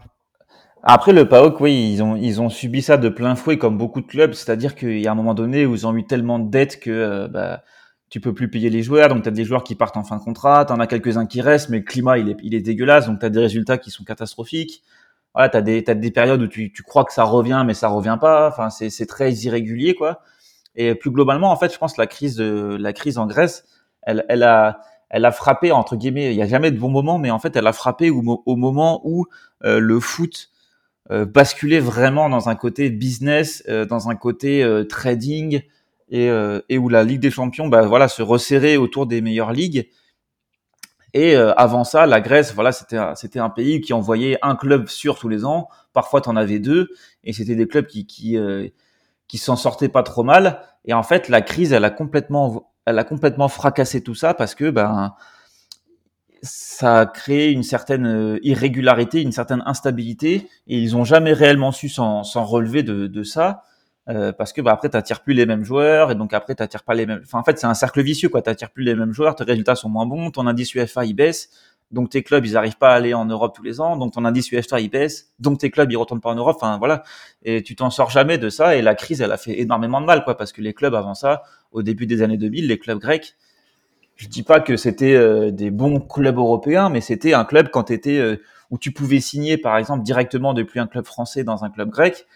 après le PAOK, oui, ils ont ils ont subi ça de plein fouet comme beaucoup de clubs, c'est-à-dire qu'il y a un moment donné où ils ont eu tellement de dettes que euh, bah, tu peux plus payer les joueurs, donc tu as des joueurs qui partent en fin de contrat, tu en as quelques-uns qui restent, mais le climat il est, il est dégueulasse, donc tu as des résultats qui sont catastrophiques. Voilà, tu as des, des périodes où tu, tu crois que ça revient, mais ça revient pas, enfin c'est très irrégulier quoi. Et plus globalement, en fait, je pense que la crise de la crise en Grèce, elle, elle a elle a frappé entre guillemets, il y a jamais de bon moment, mais en fait, elle a frappé au, au moment où euh, le foot basculer vraiment dans un côté business, euh, dans un côté euh, trading et, où la Ligue des Champions, bah, voilà, se resserrer autour des meilleures ligues. Et avant ça, la Grèce, voilà, c'était un pays qui envoyait un club sur tous les ans. Parfois, tu en avais deux, et c'était des clubs qui s'en sortaient pas trop mal. Et en fait, la crise, elle a complètement elle a complètement fracassé tout ça parce que ben ça a créé une certaine euh, irrégularité, une certaine instabilité, et ils ont jamais réellement su s'en relever de, ça, euh, parce que bah, après t'attires plus les mêmes joueurs, et donc après t'attires pas les mêmes. Enfin, en fait, c'est un cercle vicieux, quoi. T'attires plus les mêmes joueurs, tes résultats sont moins bons, ton indice UFA il baisse, donc tes clubs ils arrivent pas à aller en Europe tous les ans, donc ton indice UFTA il baisse, donc tes clubs ils retournent pas en Europe, enfin voilà, et tu t'en sors jamais de ça et la crise elle a fait énormément de mal quoi parce que les clubs avant ça, au début des années 2000, les clubs grecs, je dis pas que c'était euh, des bons clubs européens, mais c'était un club quand euh, où tu pouvais signer par exemple directement depuis un club français dans un club grec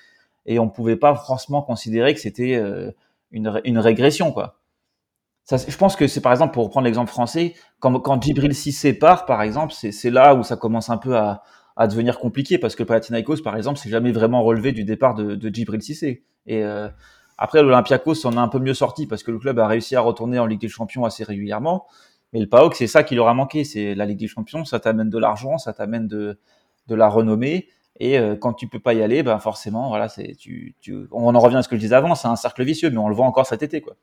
et on pouvait pas franchement considérer que c'était euh, une, une régression quoi. Je pense que c'est par exemple, pour reprendre l'exemple français, quand, quand Djibril Cissé part, par exemple, c'est là où ça commence un peu à, devenir compliqué parce que Panathinaikos, par exemple, s'est jamais vraiment relevé du départ de, Djibril Cissé. Après, l'Olympiakos en a un peu mieux sorti parce que le club a réussi à retourner en Ligue des Champions assez régulièrement. Mais le PAOK, c'est ça qui leur a manqué. C'est la Ligue des Champions, ça t'amène de l'argent, ça t'amène de, de la renommée. Et euh, quand tu peux pas y aller, ben forcément, voilà, c'est tu, tu, on en revient à ce que je disais avant, c'est un cercle vicieux, mais on le voit encore cet été, quoi.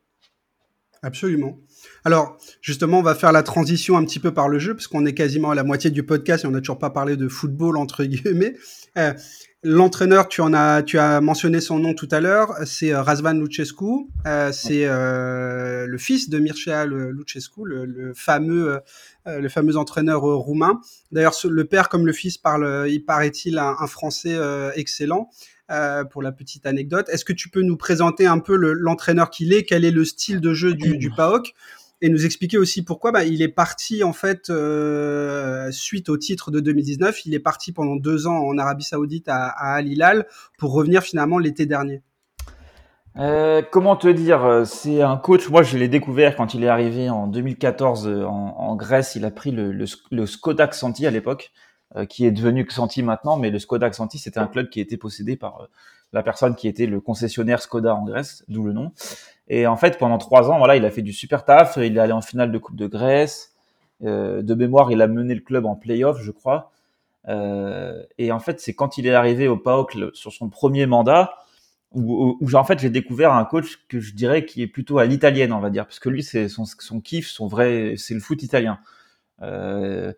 Absolument. Alors, justement, on va faire la transition un petit peu par le jeu, parce qu'on est quasiment à la moitié du podcast et on n'a toujours pas parlé de football, entre guillemets. Euh, L'entraîneur, tu en as, tu as mentionné son nom tout à l'heure, c'est euh, Razvan Lucescu. Euh, c'est euh, le fils de Mircea Lucescu, le, fameux, le fameux entraîneur roumain. D'ailleurs, le père comme le fils parle, il paraît-il, un français excellent. Euh, pour la petite anecdote. Est-ce que tu peux nous présenter un peu l'entraîneur qu'il est, quel est le style de jeu du, du PAOK? Et nous expliquer aussi pourquoi bah, il est parti en fait euh, suite au titre de 2019. Il est parti pendant deux ans en Arabie Saoudite à, à Al Hilal pour revenir finalement l'été dernier. Euh, comment te dire C'est un coach. Moi, je l'ai découvert quand il est arrivé en 2014 en, Grèce. Il a pris le, le, le à l'époque. Euh, qui est devenu Xanthi maintenant, mais le Skoda Xanthi, c'était un club qui était possédé par euh, la personne qui était le concessionnaire Skoda en Grèce, d'où le nom. Et en fait, pendant trois ans, voilà, il a fait du super taf. Il est allé en finale de Coupe de Grèce. Euh, de mémoire, il a mené le club en playoff, je crois. Euh, et en fait, c'est quand il est arrivé au PAOK sur son premier mandat où, où, en fait j'ai découvert un coach que je dirais qui est plutôt à l'italienne, on va dire, parce que lui, c'est son, son kiff, son vrai, c'est le foot italien. Euh,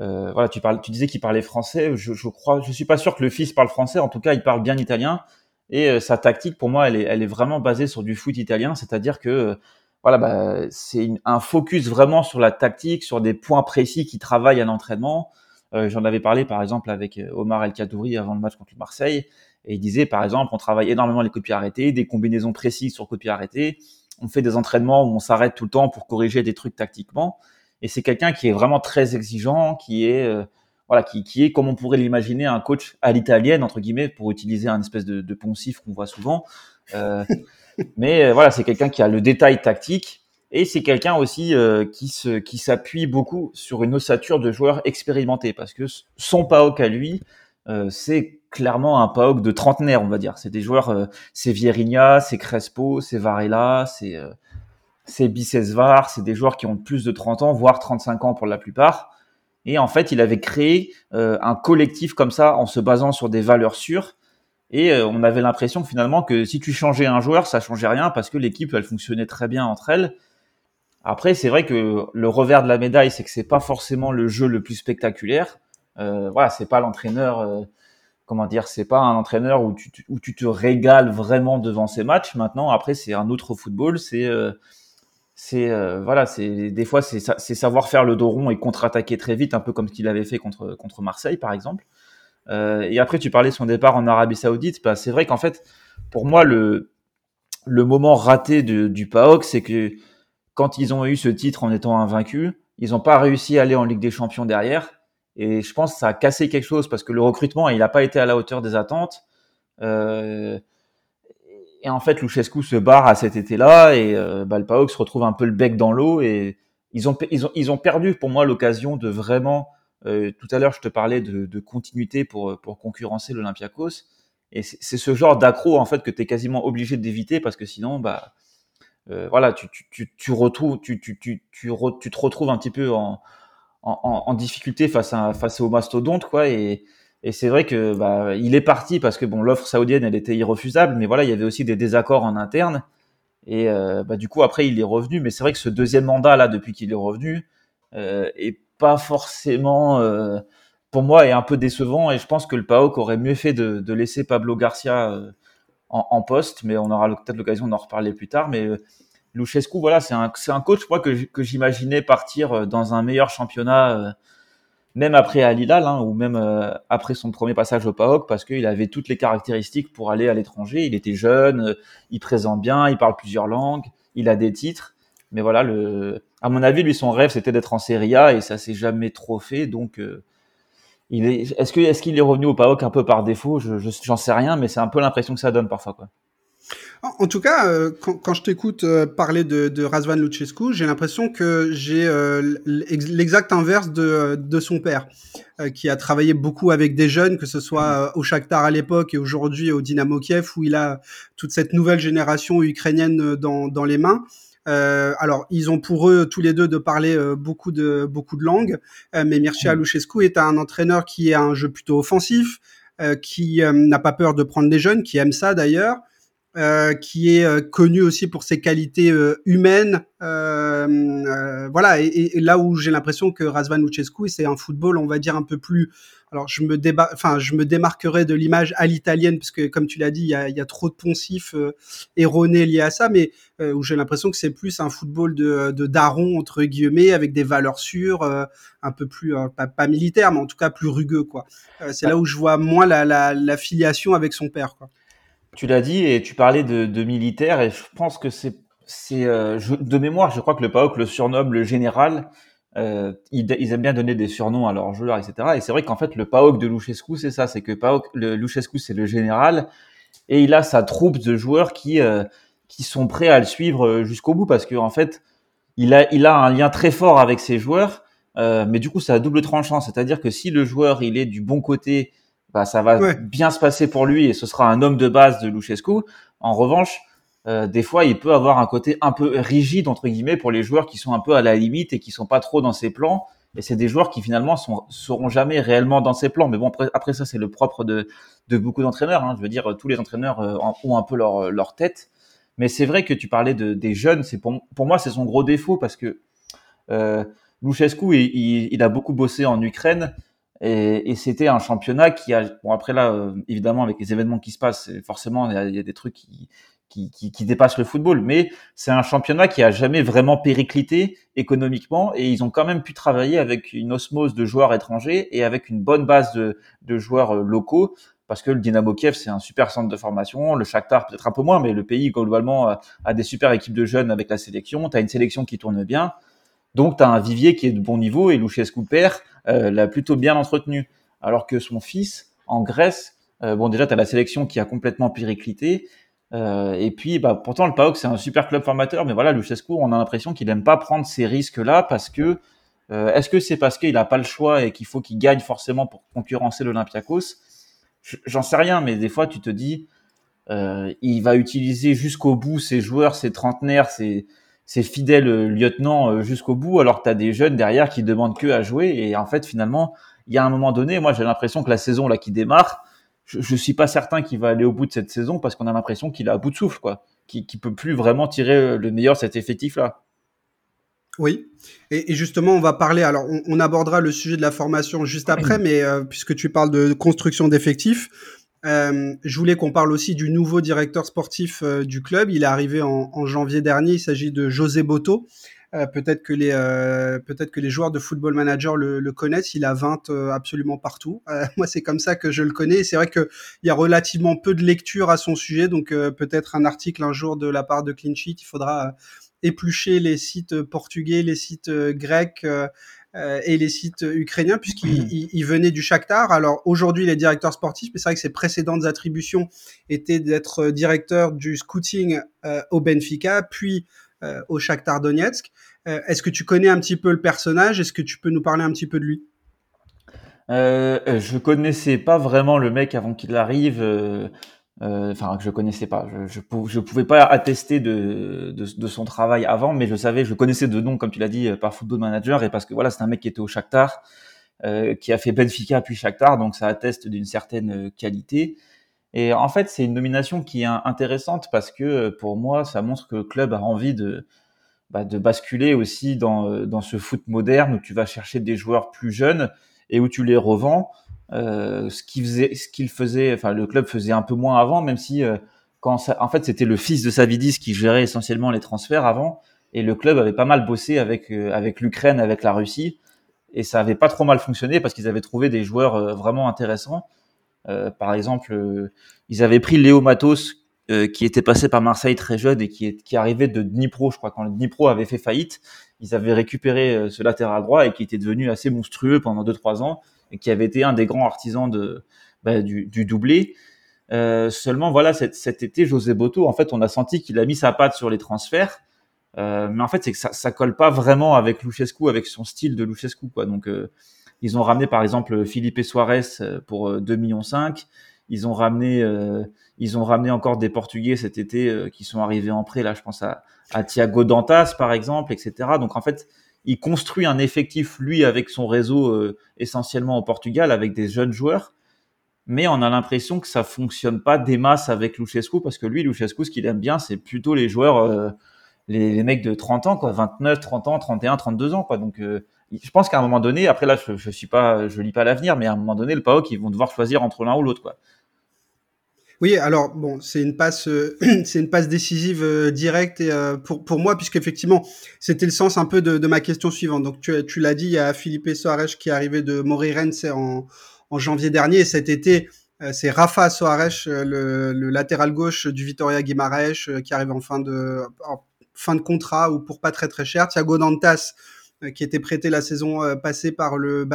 euh, voilà, tu disais qu'il parlait français. Je, je, crois, je suis pas sûr que le fils parle français. En tout cas, il parle bien italien. Et euh, sa tactique, pour moi, elle est, vraiment basée sur du foot italien, c'est-à-dire que euh, voilà, bah, c'est un focus vraiment sur la tactique, sur des points précis qui travaillent à l'entraînement. J'en avais parlé par exemple avec Omar El Kadouri avant le match contre Marseille, et il disait par exemple, on travaille énormément les copies arrêtées, des combinaisons précises sur copies arrêtées. On fait des entraînements où on s'arrête tout le temps pour corriger des trucs tactiquement. Et c'est quelqu'un qui est vraiment très exigeant, qui est euh, voilà, qui, qui est comme on pourrait l'imaginer un coach à l'italienne entre guillemets pour utiliser un espèce de, de poncif qu'on voit souvent. Euh, mais euh, voilà, c'est quelqu'un qui a le détail tactique et c'est quelqu'un aussi euh, qui se qui s'appuie beaucoup sur une ossature de joueurs expérimentés parce que son PAOK à lui, c'est clairement un PAOK de trentenaire, on va dire. C'est des joueurs, c'est Vierinha, c'est Crespo, c'est Varela, c'est c'est Bicesvar, c'est des joueurs qui ont plus de 30 ans, voire 35 ans pour la plupart. Et en fait, il avait créé euh, un collectif comme ça en se basant sur des valeurs sûres. Et euh, on avait l'impression finalement que si tu changeais un joueur, ça changeait rien parce que l'équipe, elle fonctionnait très bien entre elles. Après, c'est vrai que le revers de la médaille, c'est que c'est pas forcément le jeu le plus spectaculaire. Euh, voilà, c'est pas l'entraîneur, euh, comment dire, c'est pas un entraîneur où tu, où tu te régales vraiment devant ces matchs. Maintenant, après, c'est un autre football. C'est c'est euh, voilà, c'est des fois c'est savoir faire le dos rond et contre-attaquer très vite, un peu comme ce qu'il avait fait contre contre Marseille par exemple. Euh, et après tu parlais de son départ en Arabie Saoudite, bah, c'est vrai qu'en fait pour moi le le moment raté de, du PAOK, c'est que quand ils ont eu ce titre en étant invaincus, ils n'ont pas réussi à aller en Ligue des Champions derrière. Et je pense que ça a cassé quelque chose parce que le recrutement, il n'a pas été à la hauteur des attentes. Euh, et en fait, Luchescu se barre à cet été-là et euh, bah, le PAOK se retrouve un peu le bec dans l'eau et ils ont, ils ont, ils ont perdu pour moi l'occasion de vraiment. Euh, tout à l'heure, je te parlais de, continuité pour, pour concurrencer l'Olympiakos. Et c'est ce genre d'accro en fait que tu es quasiment obligé d'éviter parce que sinon, bah, euh, voilà, tu, tu, tu, tu retrouves, tu, tu, tu, tu, tu, te retrouves un petit peu en, en, difficulté face à face au mastodonte quoi. Et c'est vrai que bah, il est parti parce que bon, l'offre saoudienne, elle était irrefusable, mais voilà, il y avait aussi des désaccords en interne. Et euh, bah, du coup, après, il est revenu. Mais c'est vrai que ce deuxième mandat là, depuis qu'il est revenu, euh, est pas forcément, euh, pour moi, est un peu décevant. Et je pense que le PAOK aurait mieux fait de, laisser Pablo Garcia euh, en, poste, mais on aura peut-être l'occasion d'en reparler plus tard. Mais Luchescu, voilà, c'est un, coach, que, j'imaginais partir dans un meilleur championnat même après à Hilal, hein, ou même après son premier passage au PAOK, parce qu'il avait toutes les caractéristiques pour aller à l'étranger. Il était jeune, il présente bien, il parle plusieurs langues, il a des titres. Mais voilà, le, à mon avis, lui, son rêve, c'était d'être en Serie A et ça s'est jamais trop fait. Donc, il est, est-ce qu'il est revenu au PAOK un peu par défaut? Je, j'en sais rien, mais c'est un peu l'impression que ça donne parfois, quoi. En tout cas, euh, quand, quand, je t'écoute euh, parler de, de Razvan Lucescu, j'ai l'impression que j'ai euh, l'exact inverse de, de son père, qui a travaillé beaucoup avec des jeunes, que ce soit au Shakhtar à l'époque et aujourd'hui au Dynamo Kiev, où il a toute cette nouvelle génération ukrainienne dans, dans les mains. Euh, alors, ils ont pour eux tous les deux de parler beaucoup de beaucoup de langues, mais Mircea Lucescu est un entraîneur qui a un jeu plutôt offensif, qui n'a pas peur de prendre des jeunes, qui aime ça d'ailleurs, euh, qui est euh, connu aussi pour ses qualités euh, humaines. voilà, et, et, là où j'ai l'impression que Razvan Lucescu, c'est un football, on va dire un peu plus. Alors, je me déba... enfin, je me démarquerai de l'image à l'italienne parce que, comme tu l'as dit, il y a, y a, trop de poncifs erronés liés à ça, mais où j'ai l'impression que c'est plus un football de, de daron entre guillemets avec des valeurs sûres, un peu plus pas, pas, militaire, mais en tout cas plus rugueux, quoi. c'est là où je vois moins la, la, la filiation avec son père, quoi. Tu l'as dit et tu parlais de, de militaires et je pense que c'est c'est euh, de mémoire, je crois que le PAOK le surnomme le général. Euh, ils, aiment bien donner des surnoms à leurs joueurs, etc. Et c'est vrai qu'en fait, le PAOK de Luchescu, c'est ça, c'est que PAOK, le Luchescu, c'est le général, et il a sa troupe de joueurs qui euh, qui sont prêts à le suivre euh, jusqu'au bout, parce qu'en en fait, il a il a un lien très fort avec ses joueurs, euh, mais du coup, ça a double tranchant, c'est-à-dire que si le joueur il est du bon côté bah, ça va bien se passer pour lui et ce sera un homme de base de Luchescu. En revanche, euh, des fois, il peut avoir un côté un peu rigide entre guillemets pour les joueurs qui sont un peu à la limite et qui sont pas trop dans ses plans. Et c'est des joueurs qui finalement sont, seront jamais réellement dans ses plans. Mais bon, après, après ça, c'est le propre de, de beaucoup d'entraîneurs. Hein. Je veux dire, tous les entraîneurs euh, ont un peu leur, leur tête. Mais c'est vrai que tu parlais de, des jeunes. C'est pour, pour moi, c'est son gros défaut parce que euh, Luchescu, il, il, a beaucoup bossé en Ukraine. Et, et c'était un championnat qui a, bon après là, euh, évidemment avec les événements qui se passent, forcément il y a, y a des trucs qui, qui, qui, dépassent le football, mais c'est un championnat qui a jamais vraiment périclité économiquement et ils ont quand même pu travailler avec une osmose de joueurs étrangers et avec une bonne base de, de joueurs euh, locaux parce que le Dynamo Kiev c'est un super centre de formation, le Shakhtar peut-être un peu moins, mais le pays globalement a, des super équipes de jeunes avec la sélection, tu as une sélection qui tourne bien, donc tu as un vivier qui est de bon niveau et Luchescu père euh, l'a plutôt bien entretenu. Alors que son fils, en Grèce, euh, bon déjà tu as la sélection qui a complètement périclité. Euh, et puis bah, pourtant le PAOK c'est un super club formateur, mais voilà Luchescu on a l'impression qu'il n'aime pas prendre ces risques-là parce que est-ce que c'est parce qu'il n'a pas le choix et qu'il faut qu'il gagne forcément pour concurrencer l'Olympiakos? J'en sais rien, mais des fois tu te dis il va utiliser jusqu'au bout ses joueurs, ses trentenaires, ses, ses fidèles euh, lieutenants euh, jusqu'au bout, alors que tu as des jeunes derrière qui demandent que à jouer. Et en fait, finalement, il y a un moment donné, moi j'ai l'impression que la saison là qui démarre, je, je suis pas certain qu'il va aller au bout de cette saison parce qu'on a l'impression qu'il a à bout de souffle, quoi, qui, qui peut plus vraiment tirer euh, le meilleur de cet effectif là. Oui, et, et, justement, on va parler. Alors, on, on, abordera le sujet de la formation juste après, mais euh, puisque tu parles de construction d'effectifs, euh, je voulais qu'on parle aussi du nouveau directeur sportif euh, du club. Il est arrivé en, janvier dernier. Il s'agit de José Boto. Euh, peut-être que les peut-être que les joueurs de Football Manager le, connaissent. Il a 20 euh, absolument partout. moi, c'est comme ça que je le connais. C'est vrai que il y a relativement peu de lecture à son sujet, donc peut-être un article un jour de la part de Clean Sheet. Il faudra éplucher les sites portugais, les sites grecs et les sites ukrainiens puisqu'il mmh. il, venait du Shakhtar. Alors aujourd'hui, il est directeur sportif, mais c'est vrai que ses précédentes attributions étaient d'être euh, directeur du scouting euh, au Benfica, puis euh, au Shakhtar Donetsk. Euh, est-ce que tu connais un petit peu le personnage? Est-ce que tu peux nous parler un petit peu de lui? Euh, Je connaissais pas vraiment le mec avant qu'il arrive euh, enfin que je connaissais pas. Je, je, pouvais pas attester de, son travail avant, mais je savais, je connaissais de nom, comme tu l'as dit, euh, par Football Manager, et parce que voilà, c'est un mec qui était au Shakhtar, euh, qui a fait Benfica puis Shakhtar, donc ça atteste d'une certaine euh, qualité. Et en fait, c'est une nomination qui est intéressante parce que pour moi, ça montre que le club a envie de, bah, basculer aussi dans, ce foot moderne où tu vas chercher des joueurs plus jeunes et où tu les revends euh, ce qu'il faisait, ce enfin le club faisait un peu moins avant, même si euh, quand ça, en fait c'était le fils de Savidis qui gérait essentiellement les transferts avant, et le club avait pas mal bossé avec euh, avec l'Ukraine, avec la Russie, et ça avait pas trop mal fonctionné parce qu'ils avaient trouvé des joueurs vraiment intéressants. par exemple, ils avaient pris Léo Matos qui était passé par Marseille très jeune et qui, est, qui arrivait de Dnipro, je crois, quand le Dnipro avait fait faillite. Ils avaient récupéré ce latéral droit et qui était devenu assez monstrueux pendant 2-3 ans qui avait été un des grands artisans bah, du, doublé. Euh, seulement, voilà, cet, été, José Boto, en fait, on a senti qu'il a mis sa patte sur les transferts. Euh, mais en fait, c'est que ça, ça colle pas vraiment avec Luchescu, avec son style de Luchescu, quoi. Donc, euh, ils ont ramené, par exemple, Philippe Suarez pour 2,5 millions. Ils ont ramené, ils ont ramené encore des Portugais cet été qui sont arrivés en prêt. Là, je pense à, à Thiago Dantas, par exemple, etc. Donc, en fait, il construit un effectif, lui, avec son réseau essentiellement au Portugal, avec des jeunes joueurs mais on a l'impression que ça fonctionne pas des masses avec Luchescu parce que lui, Luchescu, ce qu'il aime bien, c'est plutôt les joueurs, euh, les, mecs de 30 ans, quoi, 29, 30 ans, 31, 32 ans, quoi. Donc, euh, je pense qu'à un moment donné, après là, je, je suis pas, je lis pas l'avenir, mais à un moment donné, le PAOK, ils vont devoir choisir entre l'un ou l'autre, quoi. Oui, alors bon, c'est une passe, euh, c'est une passe décisive directe et, pour pour moi, puisqu'effectivement, c'était le sens un peu de, ma question suivante. Donc tu, tu l'as dit, il y a Philippe Soares qui est arrivé de Moreirense en en janvier dernier. Et cet été, euh, c'est Rafa Soares, euh, le, latéral gauche du Vitoria Guimarães, euh, qui arrive en fin de, fin de contrat ou pour pas très très cher. Thiago Dantas, qui était prêté la saison passée par le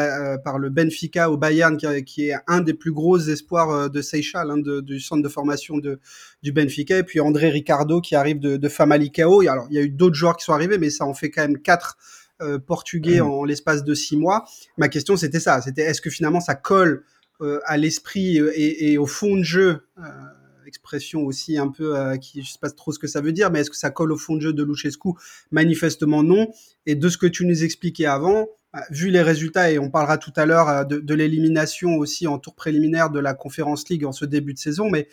par le Benfica au Bayern, qui, est un des plus gros espoirs de Seychelles, hein, du centre de formation de du Benfica, et puis André Ricardo qui arrive de, de Famalicão. Alors il y a eu d'autres joueurs qui sont arrivés, mais ça en fait quand même quatre euh, portugais mmh. en l'espace de six mois. Ma question, c'était ça. C'était est-ce que finalement ça colle euh, à l'esprit euh, et, au fond de jeu expression aussi un peu qui je sais pas trop ce que ça veut dire mais est-ce que ça colle au fond de jeu de Luchescu manifestement non. Et de ce que tu nous expliquais avant vu les résultats et on parlera tout à l'heure de, de l'élimination aussi en tour préliminaire de la Conférence League en ce début de saison mais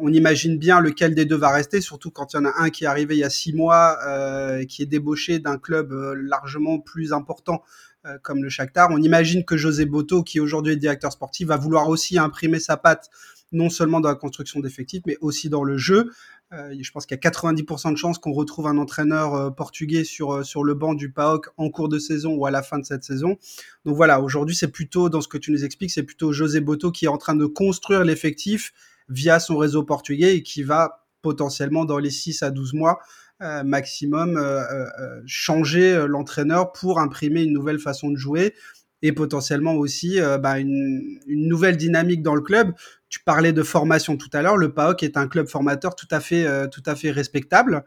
on imagine bien lequel des deux va rester, surtout quand il y en a un qui est arrivé il y a six mois, euh, qui est débauché d'un club euh, largement plus important euh, comme le Shakhtar. On imagine que José Boto, qui aujourd'hui est directeur sportif, va vouloir aussi imprimer sa patte non seulement dans la construction d'effectifs, mais aussi dans le jeu. je pense qu'il y a 90% de chances qu'on retrouve un entraîneur portugais sur sur le banc du PAOK en cours de saison ou à la fin de cette saison. Donc voilà, aujourd'hui c'est plutôt dans ce que tu nous expliques, c'est plutôt José Boto qui est en train de construire l'effectif via son réseau portugais et qui va potentiellement dans les 6 à 12 mois euh, maximum euh, euh, changer l'entraîneur pour imprimer une nouvelle façon de jouer et potentiellement aussi bah, une, une, nouvelle dynamique dans le club. Tu parlais de formation tout à l'heure. Le PAOK est un club formateur tout à fait, tout à fait respectable.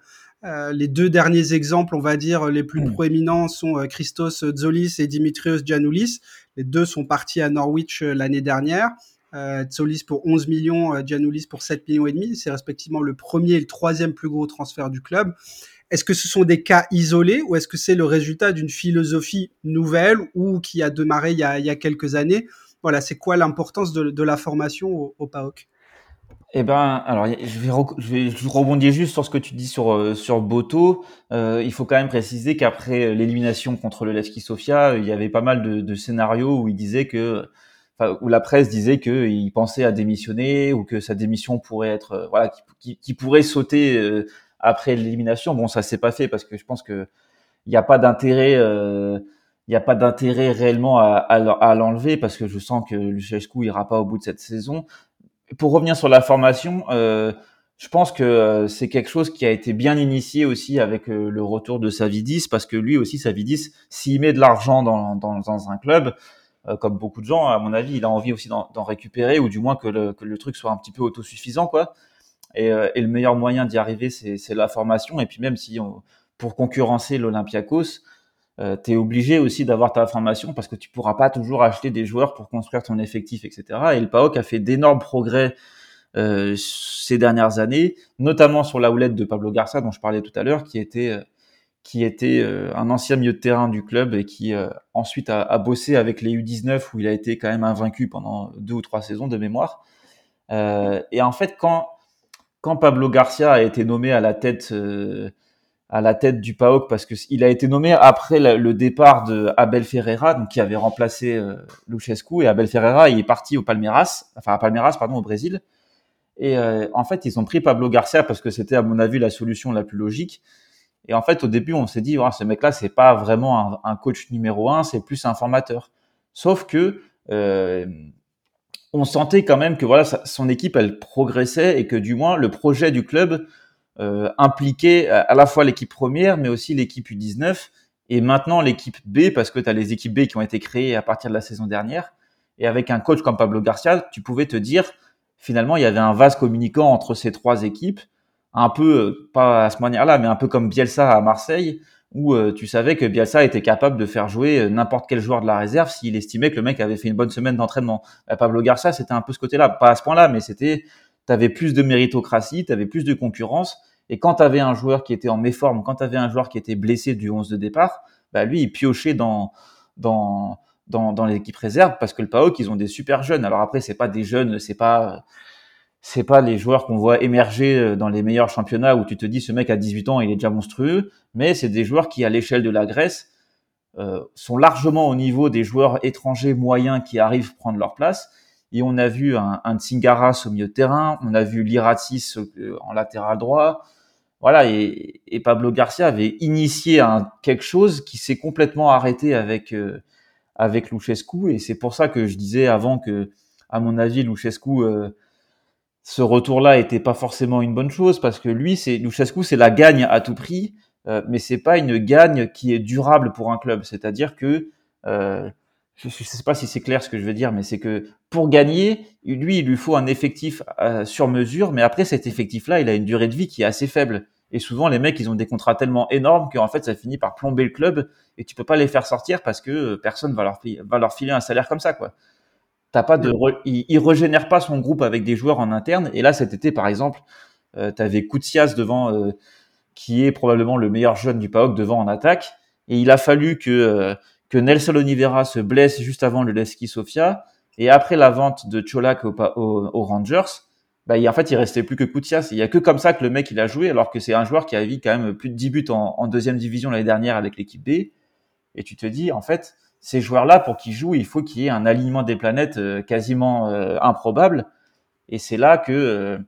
les deux derniers exemples, on va dire, les plus mmh. proéminents sont Christos Zolis et Dimitrios Giannoulis. Les deux sont partis à Norwich l'année dernière euh, Tsolis pour 11 millions, euh, Giannoulis pour 7 millions et demi. C'est respectivement le premier et le troisième plus gros transfert du club. Est-ce que ce sont des cas isolés ou est-ce que c'est le résultat d'une philosophie nouvelle ou qui a démarré il y a, quelques années? Voilà, c'est quoi l'importance de, la formation au, au PAOK eh ben, alors je vais, rebondir juste sur ce que tu dis sur euh, sur Boto. Euh, il faut quand même préciser qu'après l'élimination contre le Levski Sofia, il y avait pas mal de scénarios où il disait que où la presse disait qu'il pensait à démissionner ou que sa démission pourrait être euh, voilà qui, pourrait sauter euh, après l'élimination. Bon, ça s'est pas fait parce que je pense que il n'y a pas d'intérêt euh, il n'y a pas d'intérêt réellement à, l'enlever parce que je sens que Luchescu ira pas au bout de cette saison. Pour revenir sur la formation, euh, je pense que c'est quelque chose qui a été bien initié aussi avec le retour de Savidis parce que lui aussi Savidis, s'il met de l'argent dans, un club, euh, comme beaucoup de gens, à mon avis, il a envie aussi d'en récupérer ou du moins que le, que le, truc soit un petit peu autosuffisant, quoi. Et, euh, le meilleur moyen d'y arriver, c'est la formation. Et puis même si pour concurrencer l'Olympiakos, euh, tu es obligé aussi d'avoir ta formation parce que tu pourras pas toujours acheter des joueurs pour construire ton effectif, etc. Et le PAOK a fait d'énormes progrès euh, ces dernières années, notamment sur la houlette de Pablo Garça dont je parlais tout à l'heure, qui était qui était euh, un ancien milieu de terrain du club et qui euh, ensuite a, bossé avec les U19 où il a été quand même invaincu pendant deux ou trois saisons de mémoire. Euh, et en fait, quand, quand Pablo Garcia a été nommé à la tête, à la tête du PAOK, parce qu'il a été nommé après le départ de Abel Ferreira, donc qui avait remplacé Luchescu, et Abel Ferreira il est parti au Palmeiras, enfin à Palmeiras, pardon, au Brésil. Et en fait, ils ont pris Pablo Garcia parce que c'était à mon avis la solution la plus logique. Et en fait, au début, on s'est dit, ce mec-là, c'est pas vraiment un, coach numéro un, c'est plus un formateur. Sauf que euh, on sentait quand même que voilà, son équipe, elle progressait et que du moins le projet du club euh, impliquait à la fois l'équipe première, mais aussi l'équipe U19 et maintenant l'équipe B, parce que tu as les équipes B qui ont été créées à partir de la saison dernière. Et avec un coach comme Pablo Garcia, tu pouvais te dire, finalement, il y avait un vase communicant entre ces trois équipes un peu, euh, pas à ce manière-là, mais un peu comme Bielsa à Marseille, où euh, tu savais que Bielsa était capable de faire jouer euh, n'importe quel joueur de la réserve s'il estimait que le mec avait fait une bonne semaine d'entraînement. Pablo Garcia, c'était un peu ce côté-là, pas à ce point-là, mais c'était, tu avais plus de méritocratie, tu avais plus de concurrence, et quand tu avais un joueur qui était en méforme, quand tu avais un joueur qui était blessé du 11 de départ, bah lui, il piochait dans, dans, dans, dans l'équipe réserve parce que le PAOK, ils ont des super jeunes. Alors après, c'est pas des jeunes, c'est pas c'est pas les joueurs qu'on voit émerger euh, dans les meilleurs championnats où tu te dis ce mec à 18 ans il est déjà monstrueux, mais c'est des joueurs qui à l'échelle de la Grèce euh, sont largement au niveau des joueurs étrangers moyens qui arrivent prendre leur place. Et on a vu un, un Tsingaras au milieu de terrain, on a vu Liratis euh, en latéral droit. Voilà, et, et Pablo Garcia avait initié un, quelque chose qui s'est complètement arrêté avec euh, avec Luchescu, et c'est pour ça que je disais avant que, à mon avis, Luchescu euh, ce retour-là était pas forcément une bonne chose parce que lui, c'est Luchescu, c'est la gagne à tout prix, euh, mais c'est pas une gagne qui est durable pour un club. C'est-à-dire que euh, je, ne sais pas si c'est clair ce que je veux dire, mais c'est que pour gagner, lui, il lui faut un effectif euh, sur mesure, mais après cet effectif-là, il a une durée de vie qui est assez faible. Et souvent, les mecs, ils ont des contrats tellement énormes qu'en fait, ça finit par plomber le club et tu peux pas les faire sortir parce que personne va leur, va leur filer un salaire comme ça, quoi. T'as pas de, il, il, régénère pas son groupe avec des joueurs en interne. Et là, cet été, par exemple, euh, tu avais Koutsias devant, euh, qui est probablement le meilleur jeune du PAOK devant en attaque. Et il a fallu que, euh, que Nelson Oliveira se blesse juste avant le Leski Sofia. Et après la vente de Cholak aux au, Rangers, bah, il, en fait, il restait plus que Koutsias. Il y a que comme ça que le mec, il a joué, alors que c'est un joueur qui a vu quand même plus de 10 buts en, en deuxième division l'année dernière avec l'équipe B. Et tu te dis, en fait, ces joueurs-là, pour qu'ils jouent, il faut qu'il y ait un alignement des planètes euh, quasiment euh, improbable. Et c'est là que euh,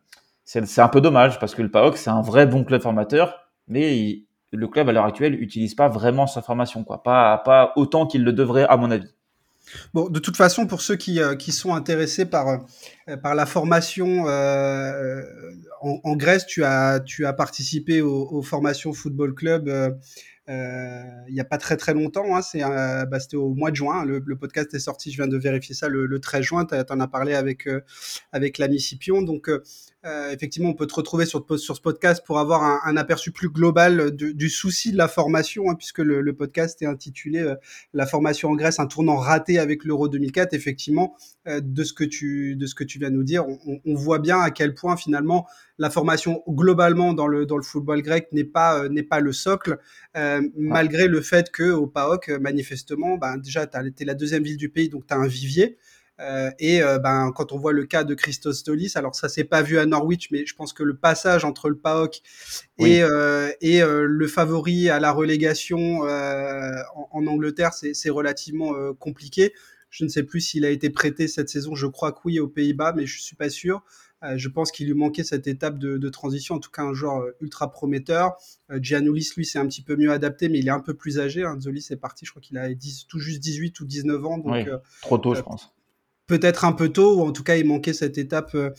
c'est un peu dommage parce que le PAOK, c'est un vrai bon club formateur, mais le club à l'heure actuelle n'utilise pas vraiment sa formation, quoi. Pas, pas autant qu'il le devrait, à mon avis. Bon, de toute façon, pour ceux qui, qui sont intéressés par, par la formation en, Grèce, tu as, tu as participé aux, aux formations football club il n'y a pas très très longtemps. Hein, c'est bah, c'était au mois de juin. Le, le, podcast est sorti. Je viens de vérifier ça le, le 13 juin. Tu en as parlé avec euh, avec l'ami Scipion. Donc euh, euh, effectivement, on peut te retrouver sur, sur ce podcast pour avoir un, un aperçu plus global du, du, souci de la formation, hein, puisque le, le, podcast est intitulé euh, La formation en Grèce, un tournant raté avec l'Euro 2004. Effectivement, euh, de ce que tu de ce que tu viens de nous dire, on, on, voit bien à quel point finalement la formation globalement dans le dans le football grec n'est pas n'est pas le socle, malgré le fait que au PAOK manifestement, ben déjà tu es la deuxième ville du pays, donc tu as un vivier. Euh, et euh, ben, quand on voit le cas de Christos Stolis, alors ça s'est pas vu à Norwich, mais je pense que le passage entre le PAOK et, euh, et le favori à la relégation en, en, Angleterre, c'est relativement compliqué. Je ne sais plus s'il a été prêté cette saison, je crois que oui aux Pays-Bas, mais je suis pas sûr. je pense qu'il lui manquait cette étape de, de, transition, en tout cas un joueur ultra prometteur. Gianoulis, lui, c'est un petit peu mieux adapté, mais il est un peu plus âgé. Hein. Zolis est parti, je crois qu'il a 10, tout juste 18 ou 19 ans. Donc, oui, trop tôt, je pense peut-être un peu tôt, ou en tout cas il manquait cette étape euh,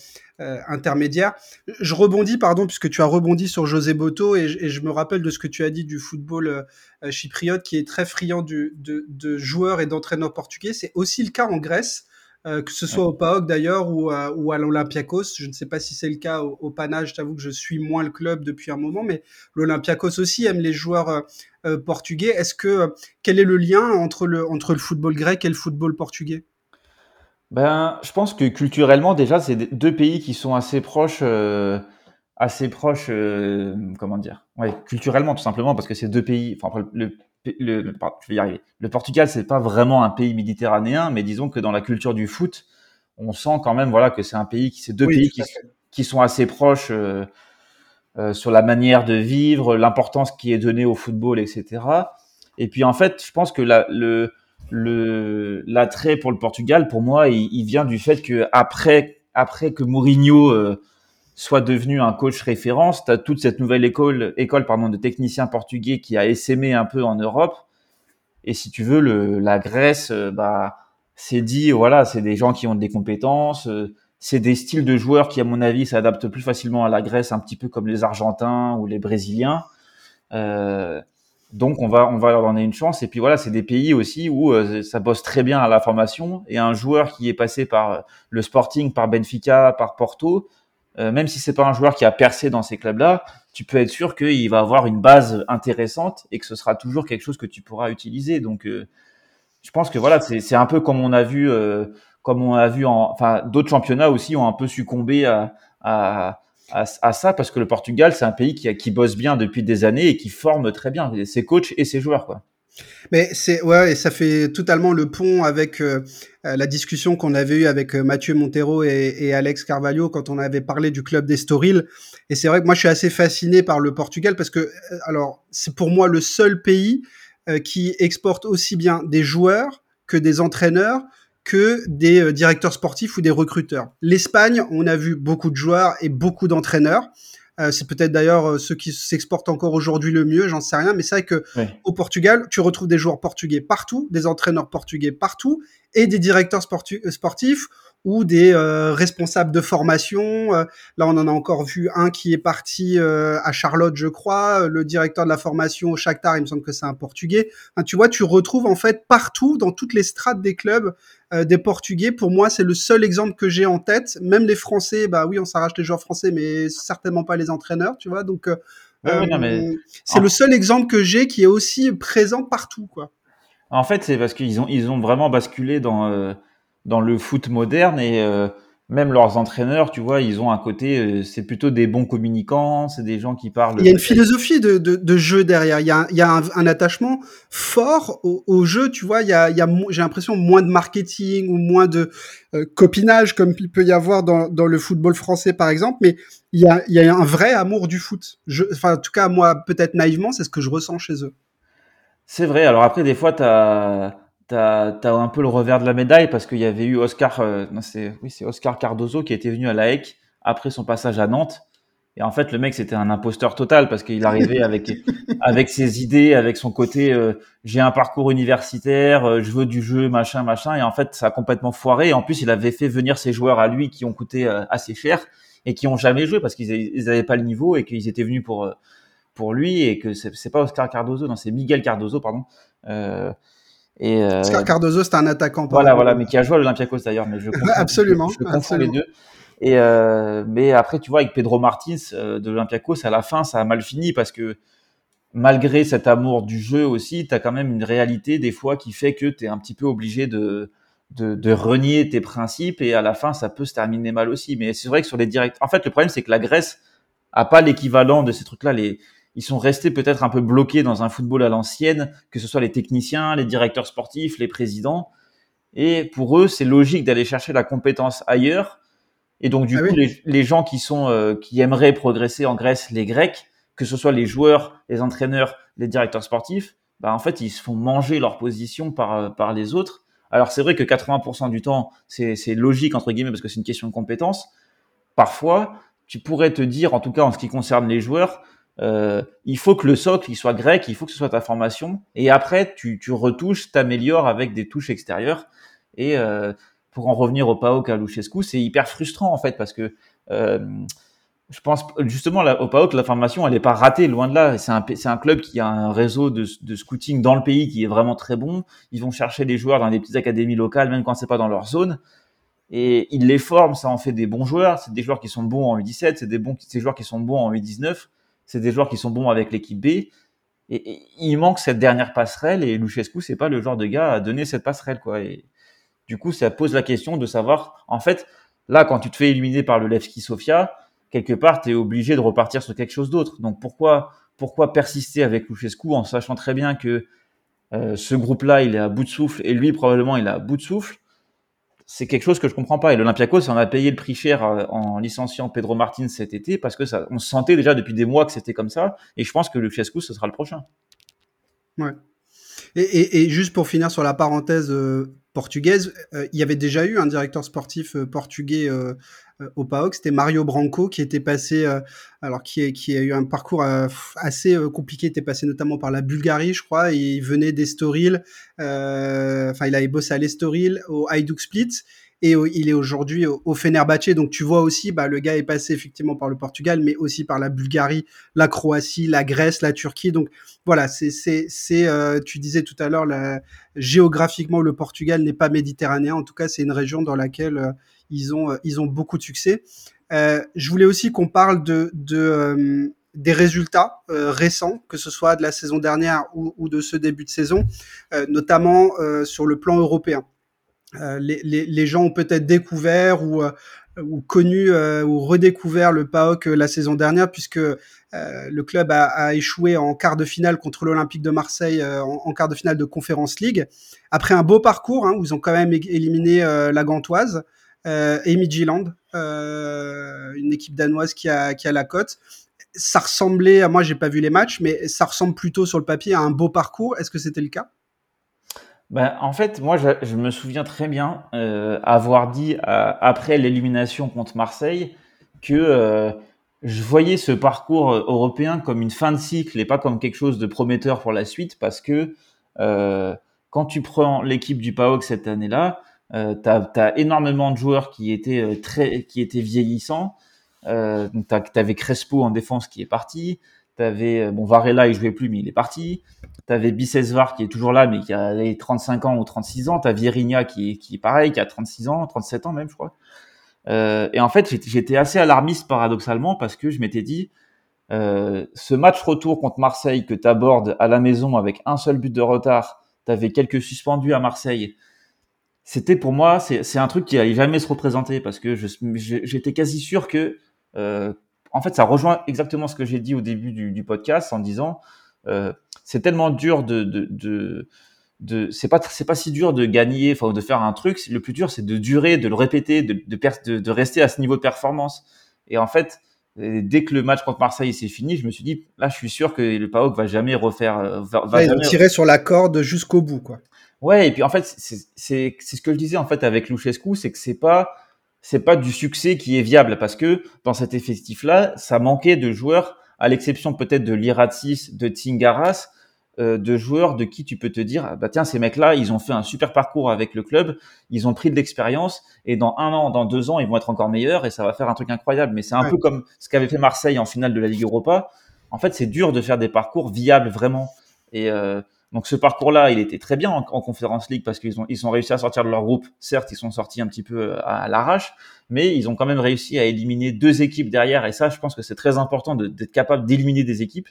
euh, intermédiaire. Je rebondis, pardon, puisque tu as rebondi sur José Boto, et, et, je me rappelle de ce que tu as dit du football euh, chypriote, qui est très friand du, de, de, joueurs et d'entraîneurs portugais. C'est aussi le cas en Grèce, euh, que ce soit au PAOK d'ailleurs ou, ou à l'Olympiakos. Je ne sais pas si c'est le cas au, au Pana, je t'avoue que je suis moins le club depuis un moment, mais l'Olympiakos aussi aime les joueurs portugais. Est-ce que quel est le lien entre le, entre le football grec et le football portugais? Ben, je pense que culturellement, déjà, c'est deux pays qui sont assez proches, euh, assez proches, euh, comment dire, ouais, culturellement tout simplement, parce que c'est deux pays. Enfin, le, le, je vais y arriver. Le Portugal, c'est pas vraiment un pays méditerranéen, mais disons que dans la culture du foot, on sent quand même, voilà, que c'est un pays qui, c'est deux pays qui, qui, sont assez proches euh, euh, sur la manière de vivre, l'importance qui est donnée au football, etc. Et puis en fait, je pense que la, le le l'attrait pour le Portugal, pour moi, il, il, vient du fait que après après que Mourinho euh, soit devenu un coach référence. Tu as toute cette nouvelle école, école pardon, de techniciens portugais qui a essaimé un peu en Europe. Et si tu veux, le, la Grèce, euh, bah, c'est dit, voilà, c'est des gens qui ont des compétences. Euh, c'est des styles de joueurs qui, à mon avis, s'adaptent plus facilement à la Grèce, un petit peu comme les Argentins ou les Brésiliens. Euh, donc on va on va leur donner une chance. Et puis voilà, c'est des pays aussi où euh, ça bosse très bien à la formation. Et un joueur qui est passé par le Sporting, par Benfica, par Porto, euh, même si c'est pas un joueur qui a percé dans ces clubs-là, tu peux être sûr qu'il va avoir une base intéressante et que ce sera toujours quelque chose que tu pourras utiliser. Donc euh, je pense que voilà, c'est un peu comme on a vu, comme on a vu en, enfin d'autres championnats aussi ont un peu succombé à, à à, ça parce que le Portugal, c'est un pays qui, qui bosse bien depuis des années et qui forme très bien ses coachs et ses joueurs. Quoi. Mais c'est ouais, et ça fait totalement le pont avec euh, euh, la discussion qu'on avait eue avec euh, Mathieu Montero et, Alex Carvalho quand on avait parlé du club d'Estoril. Et c'est vrai que moi je suis assez fasciné par le Portugal parce que alors c'est pour moi le seul pays qui exporte aussi bien des joueurs que des entraîneurs que des euh, directeurs sportifs ou des recruteurs. L'Espagne, on a vu beaucoup de joueurs et beaucoup d'entraîneurs. Euh, c'est peut-être d'ailleurs euh, ceux qui s'exportent encore aujourd'hui le mieux, j'en sais rien, mais c'est vrai que au Portugal, tu retrouves des joueurs portugais partout, des entraîneurs portugais partout et des directeurs sportifs ou des euh, responsables de formation. Euh, là, on en a encore vu un qui est parti euh, à Charlotte, je crois. Le directeur de la formation au Shakhtar, il me semble que c'est un Portugais. tu vois, tu retrouves en fait partout, dans toutes les strates des clubs, des Portugais. Pour moi, c'est le seul exemple que j'ai en tête. Même les Français, bah oui, on s'arrache les joueurs français, mais certainement pas les entraîneurs, tu vois. Donc, c'est le seul exemple que j'ai qui est aussi présent partout, quoi. En fait, c'est parce qu'ils ont, ils ont vraiment basculé dans dans le foot moderne et euh, même leurs entraîneurs, tu vois, ils ont un côté, euh, c'est plutôt des bons communicants, c'est des gens qui parlent. Il y a une philosophie de, de, de jeu derrière. Il y a, il y a un, un attachement fort au, au, jeu, tu vois. Il y a, il y a j'ai l'impression moins de marketing ou moins de euh, copinage comme il peut y avoir dans, dans le football français, par exemple. Mais il y a, il y a un vrai amour du foot. Je, enfin, en tout cas, moi, peut-être naïvement, c'est ce que je ressens chez eux. C'est vrai. Alors après, des fois, tu as t'as as un peu le revers de la médaille parce qu'il y avait eu Oscar, euh, c'est oui c'est Oscar Cardozo qui était venu à la HEC après son passage à Nantes. Et en fait, le mec c'était un imposteur total parce qu'il arrivait avec avec ses idées, avec son côté euh, j'ai un parcours universitaire, euh, je veux du jeu, machin, machin. Et en fait, ça a complètement foiré. Et en plus, il avait fait venir ses joueurs à lui qui ont coûté assez cher et qui ont jamais joué parce qu'ils n'avaient pas le niveau et qu'ils étaient venus pour pour lui et que c'est pas Oscar Cardozo, non c'est Miguel Cardozo pardon. Et euh, Cardozo, c'est un attaquant. Voilà, voilà, mais qui a joué à l'Olympiakos d'ailleurs, mais je absolument, je confonds les deux. Et euh, mais après, tu vois, avec Pedro Martins euh, de l'Olympiakos, à la fin, ça a mal fini parce que malgré cet amour du jeu aussi, tu as quand même une réalité des fois qui fait que tu es un petit peu obligé de, de, de, renier tes principes et à la fin, ça peut se terminer mal aussi. Mais c'est vrai que sur les directs, en fait, le problème, c'est que la Grèce a pas l'équivalent de ces trucs-là. Les, ils sont restés peut-être un peu bloqués dans un football à l'ancienne, que ce soit les techniciens, les directeurs sportifs, les présidents. Et pour eux, c'est logique d'aller chercher la compétence ailleurs. Et donc, du ah coup, les, gens qui sont, euh, qui aimeraient progresser en Grèce, les Grecs, que ce soit les joueurs, les entraîneurs, les directeurs sportifs, bah, en fait, ils se font manger leur position par, euh, par les autres. Alors, c'est vrai que 80% du temps, c'est logique, entre guillemets, parce que c'est une question de compétence. Parfois, tu pourrais te dire, en tout cas en ce qui concerne les joueurs, euh, il faut que le socle il soit grec, il faut que ce soit ta formation, et après tu, tu retouches, t'améliores avec des touches extérieures. Et euh, pour en revenir au PAOK à Luchescu, c'est hyper frustrant en fait parce que euh, je pense justement au PAOK la formation elle est pas ratée loin de là. C'est un, c'est un club qui a un réseau de, de scouting dans le pays qui est vraiment très bon. Ils vont chercher des joueurs dans des petites académies locales même quand c'est pas dans leur zone et ils les forment, ça en fait des bons joueurs. C'est des joueurs qui sont bons en U17, c'est des bons, des joueurs qui sont bons en U19 c'est des joueurs qui sont bons avec l'équipe B. Et, il manque cette dernière passerelle et Luchescu, c'est pas le genre de gars à donner cette passerelle, quoi. Et du coup, ça pose la question de savoir, en fait, là, quand tu te fais éliminer par le Levski Sofia, quelque part, tu es obligé de repartir sur quelque chose d'autre. Donc pourquoi, pourquoi persister avec Luchescu en sachant très bien que euh, ce groupe-là, il est à bout de souffle et lui, probablement, il est à bout de souffle? C'est quelque chose que je comprends pas. Et l'Olympiakos en a payé le prix cher euh, en licenciant Pedro Martins cet été parce que ça, on sentait déjà depuis des mois que c'était comme ça. Et je pense que le fiasco, ce sera le prochain. Ouais. Et, et, juste pour finir sur la parenthèse euh, portugaise, euh, il y avait déjà eu un directeur sportif portugais au PAOK, c'était Mario Branco qui était passé, alors qui, qui a eu un parcours assez compliqué, était passé notamment par la Bulgarie, je crois, et il venait d'Estoril, enfin il avait bossé à l'Estoril, au Hajduk Split, et il est aujourd'hui au, Fenerbahçe. Donc tu vois aussi, bah, le gars est passé effectivement par le Portugal, mais aussi par la Bulgarie, la Croatie, la Grèce, la Turquie. Donc voilà, c'est c'est c'est euh, tu disais tout à l'heure, géographiquement le Portugal n'est pas méditerranéen. En tout cas, c'est une région dans laquelle euh, ils ont euh, ils ont beaucoup de succès. je voulais aussi qu'on parle de de des résultats récents, que ce soit de la saison dernière ou, ou de ce début de saison, notamment sur le plan européen. Euh, les, gens ont peut-être découvert ou, euh, connu euh, ou redécouvert le PAOK la saison dernière puisque le club a, échoué en quart de finale contre l'Olympique de Marseille en, quart de finale de Conference League. Après un beau parcours hein, où ils ont quand même éliminé la Gantoise et Midtjylland, une équipe danoise qui a, qui a la cote ça ressemblait, moi j'ai pas vu les matchs, mais ça ressemble plutôt sur le papier à un beau parcours. Est-ce que c'était le cas? Ben, en fait, moi, je, me souviens très bien euh, avoir dit euh, après l'élimination contre Marseille que euh, je voyais ce parcours européen comme une fin de cycle et pas comme quelque chose de prometteur pour la suite parce que euh, quand tu prends l'équipe du PAOK cette année-là, euh, tu as, énormément de joueurs qui étaient très qui étaient vieillissants. donc tu avais Crespo en défense qui est parti, T'avais bon Varela, il jouait plus, mais il est parti. T'avais Bicesvar qui est toujours là, mais qui a 35 ans ou 36 ans. T'as Vierinha qui qui est pareil, qui a 36 ans, 37 ans même, je crois. Euh, et en fait, j'étais assez alarmiste paradoxalement parce que je m'étais dit, euh, ce match retour contre Marseille que tu abordes à la maison avec un seul but de retard, t'avais quelques suspendus à Marseille. C'était pour moi, c'est un truc qui allait jamais se représenter parce que j'étais quasi sûr que euh, en fait, ça rejoint exactement ce que j'ai dit au début du, podcast en disant c'est tellement dur de, de, de, de c'est pas c'est pas si dur de gagner, enfin de faire un truc. Le plus dur, c'est de durer, de le répéter, de, de, de, rester à ce niveau de performance. Et en fait, dès que le match contre Marseille s'est fini, je me suis dit là, je suis sûr que le PAOK va jamais refaire. Euh, va, va jamais... tirer sur la corde jusqu'au bout, quoi. Ouais, et puis en fait, c'est c'est ce que je disais en fait avec Luchescu, c'est que c'est pas c'est pas du succès qui est viable parce que dans cet effectif-là, ça manquait de joueurs, à l'exception peut-être de Liratis, de Tingaras, euh, de joueurs de qui tu peux te dire, ah bah tiens, ces mecs-là, ils ont fait un super parcours avec le club, ils ont pris de l'expérience et dans un an, dans deux ans, ils vont être encore meilleurs et ça va faire un truc incroyable. Mais c'est un peu comme ce qu'avait fait Marseille en finale de la Ligue Europa. En fait, c'est dur de faire des parcours viables vraiment. Et euh, donc ce parcours-là, il était très bien en, en Conférence League parce qu'ils ont ils ont réussi à sortir de leur groupe. Certes, ils sont sortis un petit peu euh, à, l'arrache, mais ils ont quand même réussi à éliminer deux équipes derrière. Et ça, je pense que c'est très important d'être capable d'éliminer des équipes.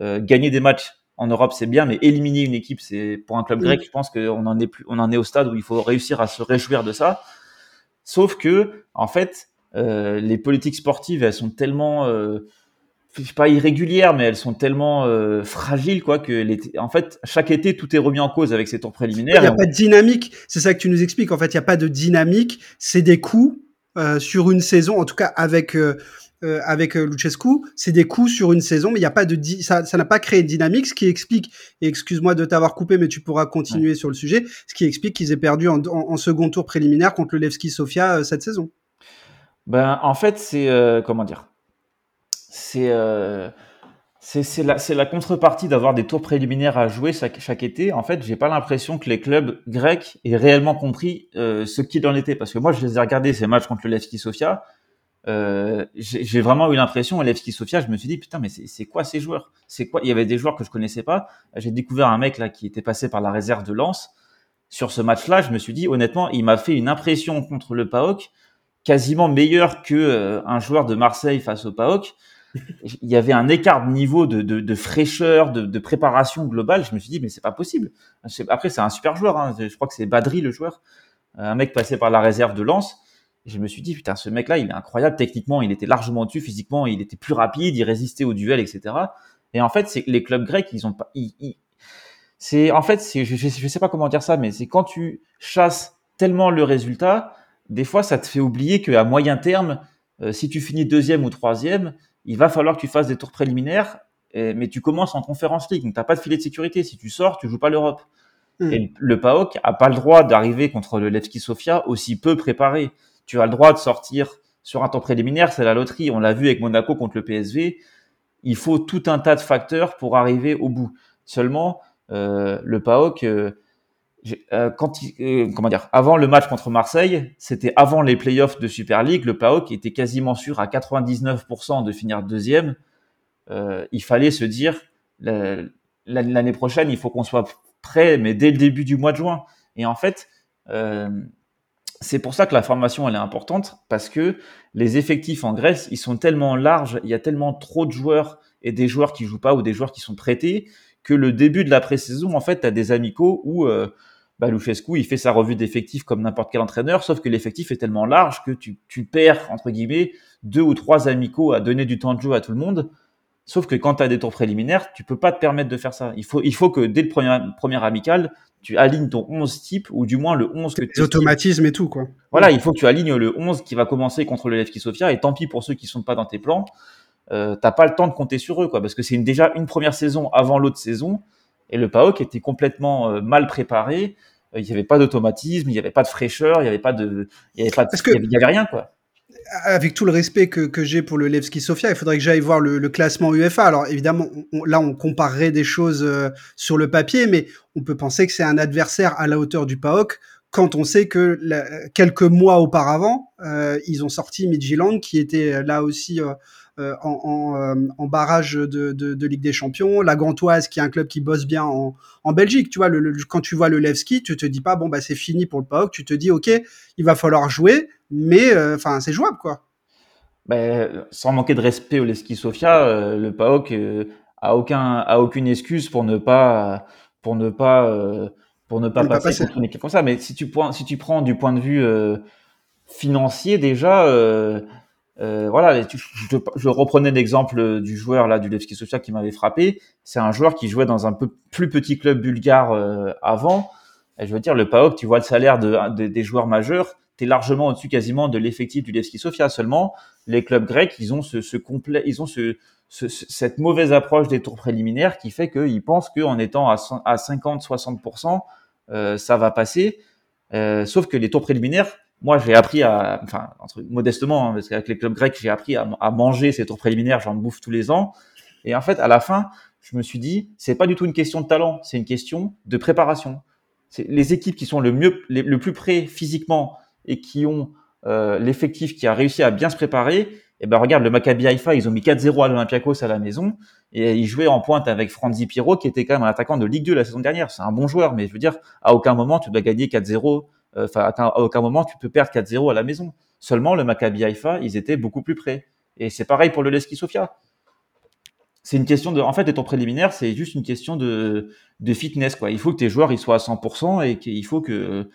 Euh, gagner des matchs en Europe, c'est bien, mais éliminer une équipe, c'est pour un club grec, je pense qu'on en est plus, on en est au stade où il faut réussir à se réjouir de ça. Sauf que, en fait, euh, les politiques sportives, elles sont tellement euh, pas irrégulières, mais elles sont tellement euh, fragiles, quoi, que les, en fait, chaque été, tout est remis en cause avec ces tours préliminaires. Il n'y a pas de dynamique. C'est ça que tu nous expliques. En fait, il n'y a pas de dynamique. C'est des coups euh, sur une saison, en tout cas avec euh, euh avec euh, Luchescu, c'est des coups sur une saison, mais il n'y a pas de ça, ça n'a pas créé de dynamique, ce qui explique. Et excuse-moi de t'avoir coupé, mais tu pourras continuer sur le sujet. Ce qui explique qu'ils aient perdu en, en, en, second tour préliminaire contre le Levski Sofia cette saison. Ben, en fait, c'est comment dire? C'est euh, c'est la, la, contrepartie d'avoir des tours préliminaires à jouer chaque, chaque été. En fait, j'ai pas l'impression que les clubs grecs aient réellement compris euh, ce qu'il en était. Parce que moi, je les ai regardés ces matchs contre le Levski Sofia. Euh, j'ai vraiment eu l'impression, à Levski Sofia, je me suis dit putain, mais c'est quoi ces joueurs? C'est quoi? Il y avait des joueurs que je connaissais pas. J'ai découvert un mec là qui était passé par la réserve de Lens. Sur ce match-là, je me suis dit honnêtement, il m'a fait une impression contre le PAOK quasiment meilleure que un joueur de Marseille face au PAOK il y avait un écart de niveau de, de, fraîcheur, de, préparation globale. Je me suis dit, mais c'est pas possible. Après, c'est un super joueur. Hein. Je crois que c'est Badri, le joueur. Un mec passé par la réserve de Lens. je me suis dit, putain, ce mec-là, il est incroyable techniquement. Il était largement dessus physiquement. Il était plus rapide. Il résistait au duel, etc. Et en fait, c'est les clubs grecs, ils ont pas. c'est en fait, je, je sais pas comment dire ça, mais c'est quand tu chasses tellement le résultat, des fois, ça te fait oublier qu'à moyen terme, euh, si tu finis deuxième ou troisième, il va falloir que tu fasses des tours préliminaires, mais tu commences en conférence league, donc t'as pas de filet de sécurité. Si tu sors, tu joues pas l'Europe. Hmm. Et le PAOK a pas le droit d'arriver contre le Levski Sofia aussi peu préparé. Tu as le droit de sortir sur un temps préliminaire, c'est la loterie. On l'a vu avec Monaco contre le PSV. Il faut tout un tas de facteurs pour arriver au bout. Seulement, euh, le PAOK, euh, euh, quand il, comment dire, avant le match contre Marseille, c'était avant les playoffs de Super League, le PAOK était quasiment sûr à 99% de finir deuxième. il fallait se dire l'année prochaine, il faut qu'on soit prêt, mais dès le début du mois de juin. Et en fait, c'est pour ça que la formation elle est importante parce que les effectifs en Grèce ils sont tellement larges, il y a tellement trop de joueurs et des joueurs qui jouent pas ou des joueurs qui sont prêtés que le début de la pré-saison en fait tu as des amicaux où euh, bah, il fait sa revue d'effectifs comme n'importe quel entraîneur sauf que l'effectif est tellement large que tu, tu perds entre guillemets deux ou trois amicaux à donner du temps de jeu à tout le monde Sauf que quand tu as des tours préliminaires, tu peux pas te permettre de faire ça. Il faut, il faut que dès le premier, premier amical, tu alignes ton 11 type, ou du moins le 11 que tu... automatismes et tout, quoi. Voilà, il faut que tu alignes le 11 qui va commencer contre le Levski Sofia, et tant pis pour ceux qui sont pas dans tes plans, euh, t'as pas le temps de compter sur eux, quoi, parce que c'est déjà une première saison avant l'autre saison, et le PAOK était complètement euh, mal préparé, euh, il n'y avait pas d'automatisme, il n'y avait pas de fraîcheur, il n'y avait pas de, il y avait pas de, il y avait rien, quoi avec tout le respect que, que j'ai pour le Levski Sofia, il faudrait que j'aille voir le, le, classement UEFA. Alors évidemment, là, on comparerait des choses euh, sur le papier, mais on peut penser que c'est un adversaire à la hauteur du PAOK quand on sait que quelques mois auparavant, euh, ils ont sorti Midtjylland, qui était là aussi euh, euh, en, en, en, barrage de, de, de, Ligue des Champions, la Gantoise, qui est un club qui bosse bien en, en Belgique. Tu vois, le, quand tu vois le Levski, tu te dis pas bon bah c'est fini pour le PAOK, tu te dis ok, il va falloir jouer mais euh, enfin c'est jouable quoi. Ben, sans manquer de respect au Leski Sofia, euh, le PAOK euh, a aucun a aucune excuse pour ne pas pour ne pas pour ne pas passer, contre une équipe comme ça. Mais si tu si tu prends du point de vue financier déjà, voilà, je, reprenais l'exemple du joueur là du Levski Sofia qui m'avait frappé. C'est un joueur qui jouait dans un peu plus petit club bulgare avant. Et je veux dire, le PAOK, tu vois le salaire de, des joueurs majeurs, tu es largement au-dessus quasiment de l'effectif du Levski Sofia. Seulement, les clubs grecs, ils ont ce, ce complet, ils ont ce, ce, cette mauvaise approche des tours préliminaires qui fait qu'ils pensent qu'en étant à, à 50-60%, euh, ça va passer. Euh, sauf que les tours préliminaires, moi, j'ai appris à, enfin, modestement, hein, parce qu'avec les clubs grecs, j'ai appris à, manger ces tours préliminaires, j'en bouffe tous les ans. Et en fait, à la fin, je me suis dit, c'est pas du tout une question de talent, c'est une question de préparation. Les équipes qui sont le mieux, le plus près physiquement et qui ont euh, l'effectif qui a réussi à bien se préparer, et eh ben regarde le Maccabi Haifa, ils ont mis 4-0 à l'Olympiakos à la maison et ils jouaient en pointe avec Franzi Piro qui était quand même un attaquant de Ligue 2 la saison dernière. C'est un bon joueur, mais je veux dire, à aucun moment tu dois gagner 4-0. Euh, enfin, à aucun moment tu peux perdre 4-0 à la maison. Seulement le Maccabi Haifa, ils étaient beaucoup plus près. Et c'est pareil pour le Leski Sofia. C'est une question de, en fait, ton préliminaire, c'est juste une question de, de fitness, quoi. Il faut que tes joueurs, ils soient à 100% et qu'il faut que,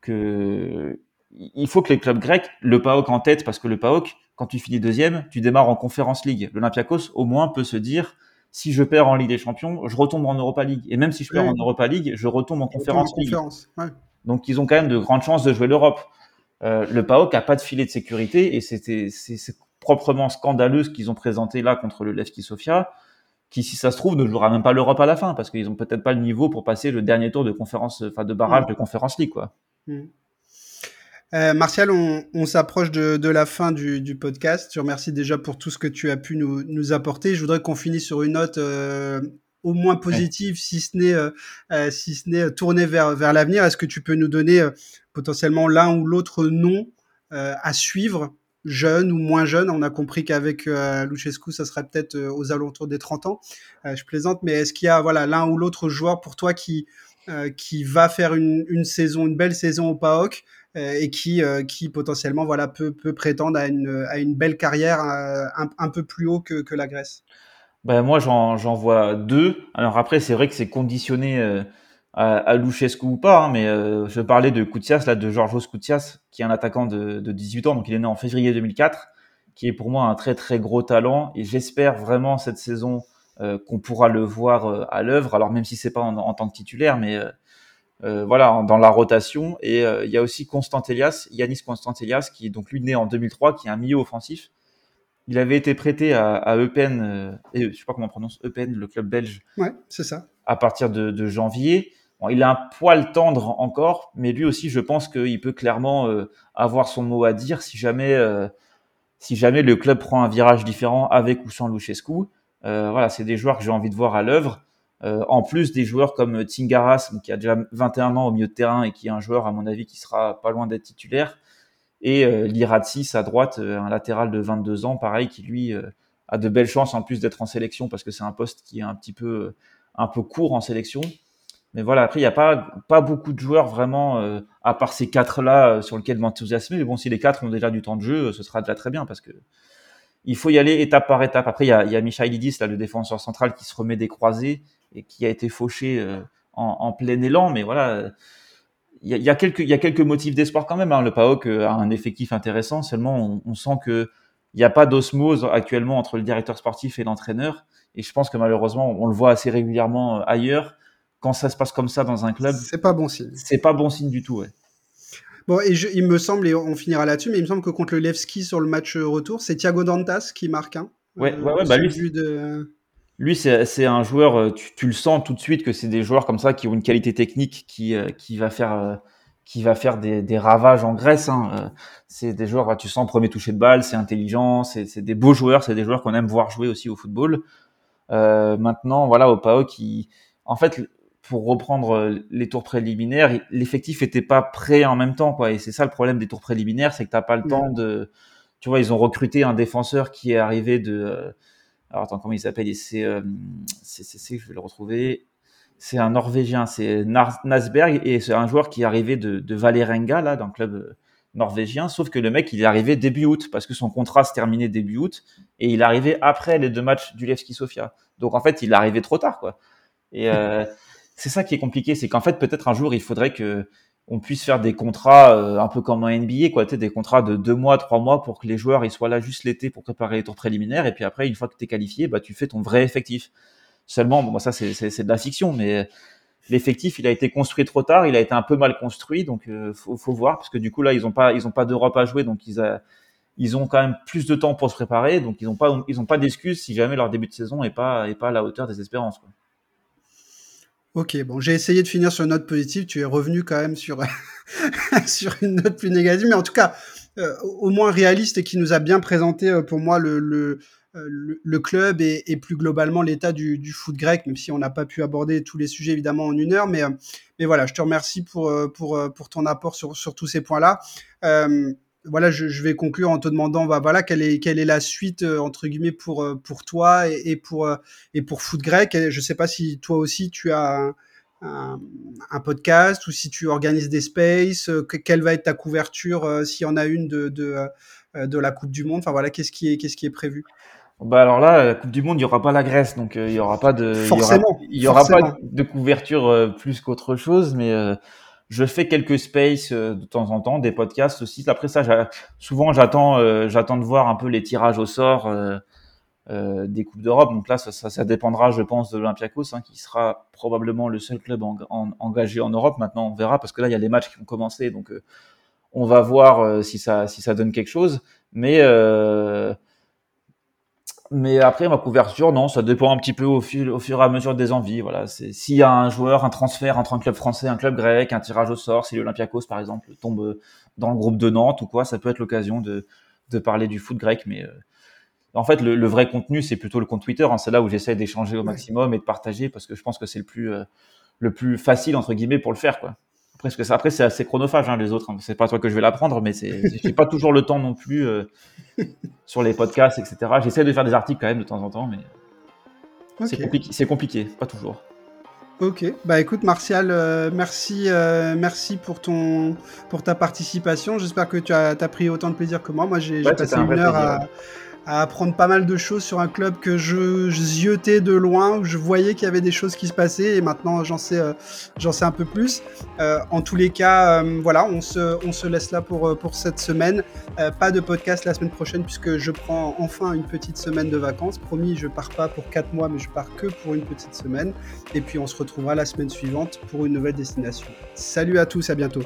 que, il faut que les clubs grecs, le PAOK en tête, parce que le PAOK, quand tu finis deuxième, tu démarres en Conférence League. L'Olympiakos, au moins, peut se dire, si je perds en Ligue des Champions, je retombe en Europa League. Et même si je perds en Europa League, je retombe en Conférence League. Donc, ils ont quand même de grandes chances de jouer l'Europe. Euh, le PAOK a pas de filet de sécurité et c'était c'est proprement scandaleux ce qu'ils ont présenté là contre le Levski Sofia, qui si ça se trouve ne jouera même pas l'Europe à la fin parce qu'ils ont peut-être pas le niveau pour passer le dernier tour de conférence, enfin de barrage de Conférence League quoi. Mm. Euh, Martial, on, on s'approche de, de, la fin du, du, podcast. Je remercie déjà pour tout ce que tu as pu nous, nous apporter. Je voudrais qu'on finisse sur une note euh, au moins positive, si ce n'est euh, euh si ce n'est tournée vers vers l'avenir. Est-ce que tu peux nous donner euh, potentiellement l'un ou l'autre nom à suivre, jeune ou moins jeune? On a compris qu'avec Luchescu, ça serait peut-être aux alentours des 30 ans. je plaisante, mais est-ce qu'il y a voilà l'un ou l'autre joueur pour toi qui qui va faire une, une saison, une belle saison au PAOK euh, et qui, euh, qui potentiellement voilà, peut, peut prétendre à une, à une belle carrière euh, un, un peu plus haut que, que la Grèce? Ben moi, j'en vois deux. Alors après, c'est vrai que c'est conditionné à, à Luchescu ou pas, hein, mais je parlais de Koutsias, là, de Georgios Koutsias, qui est un attaquant de, de 18 ans, donc il est né en février 2004, qui est pour moi un très très gros talent, et j'espère vraiment cette saison qu'on pourra le voir à l'œuvre. Alors même si c'est pas en, en, tant que titulaire, mais euh, voilà, dans la rotation. Et euh, il y a aussi Constant Elias, Yanis Constant Elias, qui est donc lui né en 2003, qui est un milieu offensif. Il avait été prêté à, à Eupen, euh, et, je sais pas comment on prononce Eupen, le club belge. Ouais, c'est ça. À partir de, de janvier. Bon, il a un poil tendre encore, mais lui aussi, je pense qu'il peut clairement avoir son mot à dire si jamais si jamais le club prend un virage différent avec ou sans Luchescu, euh, voilà, c'est des joueurs que j'ai envie de voir à l'œuvre. Euh, en plus des joueurs comme Tingaras, qui a déjà 21 ans au milieu de terrain et qui est un joueur, à mon avis, qui sera pas loin d'être titulaire. Et euh, Liratsis à droite, euh, un latéral de 22 ans, pareil, qui lui euh, a de belles chances en plus d'être en sélection parce que c'est un poste qui est un petit peu, un peu court en sélection. Mais voilà, après, il n'y a pas, pas beaucoup de joueurs vraiment, à part ces quatre-là, sur lesquels m'enthousiasmer. Mais bon, si les quatre ont déjà du temps de jeu, ce sera déjà très bien parce que il faut y aller étape par étape. Après, il y a, y a Michailidis, là, le défenseur central, qui se remet des croisés et qui a été fauché en, en plein élan. Mais voilà, il y, a, quelques, il y a quelques motifs d'espoir quand même. Hein. Le PAOK a un effectif intéressant, seulement on, sent que il n'y a pas d'osmose actuellement entre le directeur sportif et l'entraîneur. Et je pense que malheureusement, on le voit assez régulièrement euh, ailleurs. Quand ça se passe comme ça dans un club, c'est pas bon signe. C'est pas bon signe du tout, ouais. Bon, et il me semble, et on finira là-dessus, mais il me semble que contre le Levski sur le match retour, c'est Thiago Dantas qui marque un. Hein, ouais, ouais, ouais, bah lui, de... Lui, c'est un joueur, euh, tu, tu, le sens tout de suite que c'est des joueurs comme ça qui ont une qualité technique qui, euh, qui va faire, euh, qui va faire des, des ravages en Grèce. Hein. C'est des joueurs, tu sens premier toucher de balle, c'est intelligent, c'est des beaux joueurs, c'est des joueurs qu'on aime voir jouer aussi au football. Euh, maintenant, voilà, au PAO qui, en fait, pour reprendre les tours préliminaires, l'effectif était pas prêt en même temps, quoi. Et c'est ça le problème des tours préliminaires, c'est que t'as pas le temps de, tu vois, ils ont recruté un défenseur qui est arrivé de alors attends, comment il s'appelle? Euh, C'est, je vais le retrouver. C'est un Norvégien, c'est Nasberg, et c'est un joueur qui est arrivé de, de Valerenga, là, dans le club euh, norvégien, sauf que le mec, il est arrivé début août, parce que son contrat se terminait début août, et il est arrivé après les deux matchs du Levski Sofia. Donc en fait, il est arrivé trop tard, quoi. Et euh, c'est ça qui est compliqué, c'est qu'en fait, peut-être un jour, il faudrait que on puisse faire des contrats euh, un peu comme en NBA, quoi, des contrats de deux mois, trois mois pour que les joueurs ils soient là juste l'été pour préparer les tours préliminaires et puis après une fois que tu es qualifié, bah tu fais ton vrai effectif. Seulement, bon, ça c'est c'est de la fiction, mais l'effectif il a été construit trop tard, il a été un peu mal construit, donc euh, faut, faut voir parce que du coup là ils ont pas ils ont pas d'Europe à jouer, donc ils a, ils ont quand même plus de temps pour se préparer, donc ils ont pas ils ont pas d'excuses si jamais leur début de saison est pas est pas à la hauteur des espérances. Quoi. Ok, bon, j'ai essayé de finir sur une note positive. Tu es revenu quand même sur, sur une note plus négative, mais en tout cas, euh, au moins réaliste et qui nous a bien présenté euh, pour moi le, le, euh, le, club et, plus globalement l'état du, du, foot grec, même si on n'a pas pu aborder tous les sujets évidemment en une heure. Mais, mais voilà, je te remercie pour, pour, pour ton apport sur, sur tous ces points-là. Voilà, je, je, vais conclure en te demandant, bah, voilà, quelle est, quelle est la suite euh, entre guillemets pour euh, pour toi et, et pour euh, et pour foot grec. Je sais pas si toi aussi tu as un, un, podcast ou si tu organises des spaces. quelle va être ta couverture s'il y en a une de de, de la Coupe du Monde. Enfin voilà, qu'est-ce qui est qu'est-ce qui est prévu? Bah alors là, la Coupe du Monde, il y aura pas la Grèce, donc il y aura pas de, forcément, il y aura, y aura pas de couverture plus qu'autre chose, mais je fais quelques spaces euh, de temps en temps, des podcasts aussi. Après ça, souvent j'attends, euh, j'attends de voir un peu les tirages au sort euh, des coupes d'Europe. Donc là, ça, dépendra, je pense, de l'Olympiakos, hein, qui sera probablement le seul club en, en, engagé en Europe. Maintenant, on verra parce que là, il y a les matchs qui ont commencé, donc on va voir si ça, si ça donne quelque chose. Mais mais après, ma couverture, non, ça dépend un petit peu au, fil, au fur et à mesure des envies. Voilà, c'est s'il y a un joueur, un transfert entre un club français, un club grec, un tirage au sort, si l'Olympiakos par exemple tombe dans le groupe de Nantes ou quoi, ça peut être l'occasion de, de parler du foot grec. Mais euh, en fait, le, le, vrai contenu, c'est plutôt le compte Twitter. Hein, c'est là où j'essaie d'échanger au maximum et de partager parce que je pense que c'est le plus euh, le plus facile entre guillemets pour le faire, quoi. Après, que après c'est assez chronophage hein, les autres. Hein. C'est pas toi que je vais l'apprendre, mais c'est j'ai pas toujours le temps non plus euh, sur les podcasts, etc. J'essaie de faire des articles quand même de temps en temps, mais c'est compliqué. C'est compliqué, pas toujours. Ok, bah écoute Martial, euh, merci, euh, merci pour ton, pour ta participation. J'espère que tu as, as, pris autant de plaisir que moi. Moi, j'ai passé une heure à, à apprendre pas mal de choses sur un club que je, je de loin, où je voyais qu'il y avait des choses qui se passaient et maintenant j'en sais, euh, un peu plus. Euh, en tous les cas, euh, voilà, on se, laisse là pour, cette semaine. Pas de podcast la semaine prochaine puisque je prends enfin une petite semaine de vacances. Promis, je pars pas pour quatre mois, mais je pars que pour une petite semaine. Et puis on se retrouvera la semaine suivante pour une nouvelle destination. Salut à tous, à bientôt.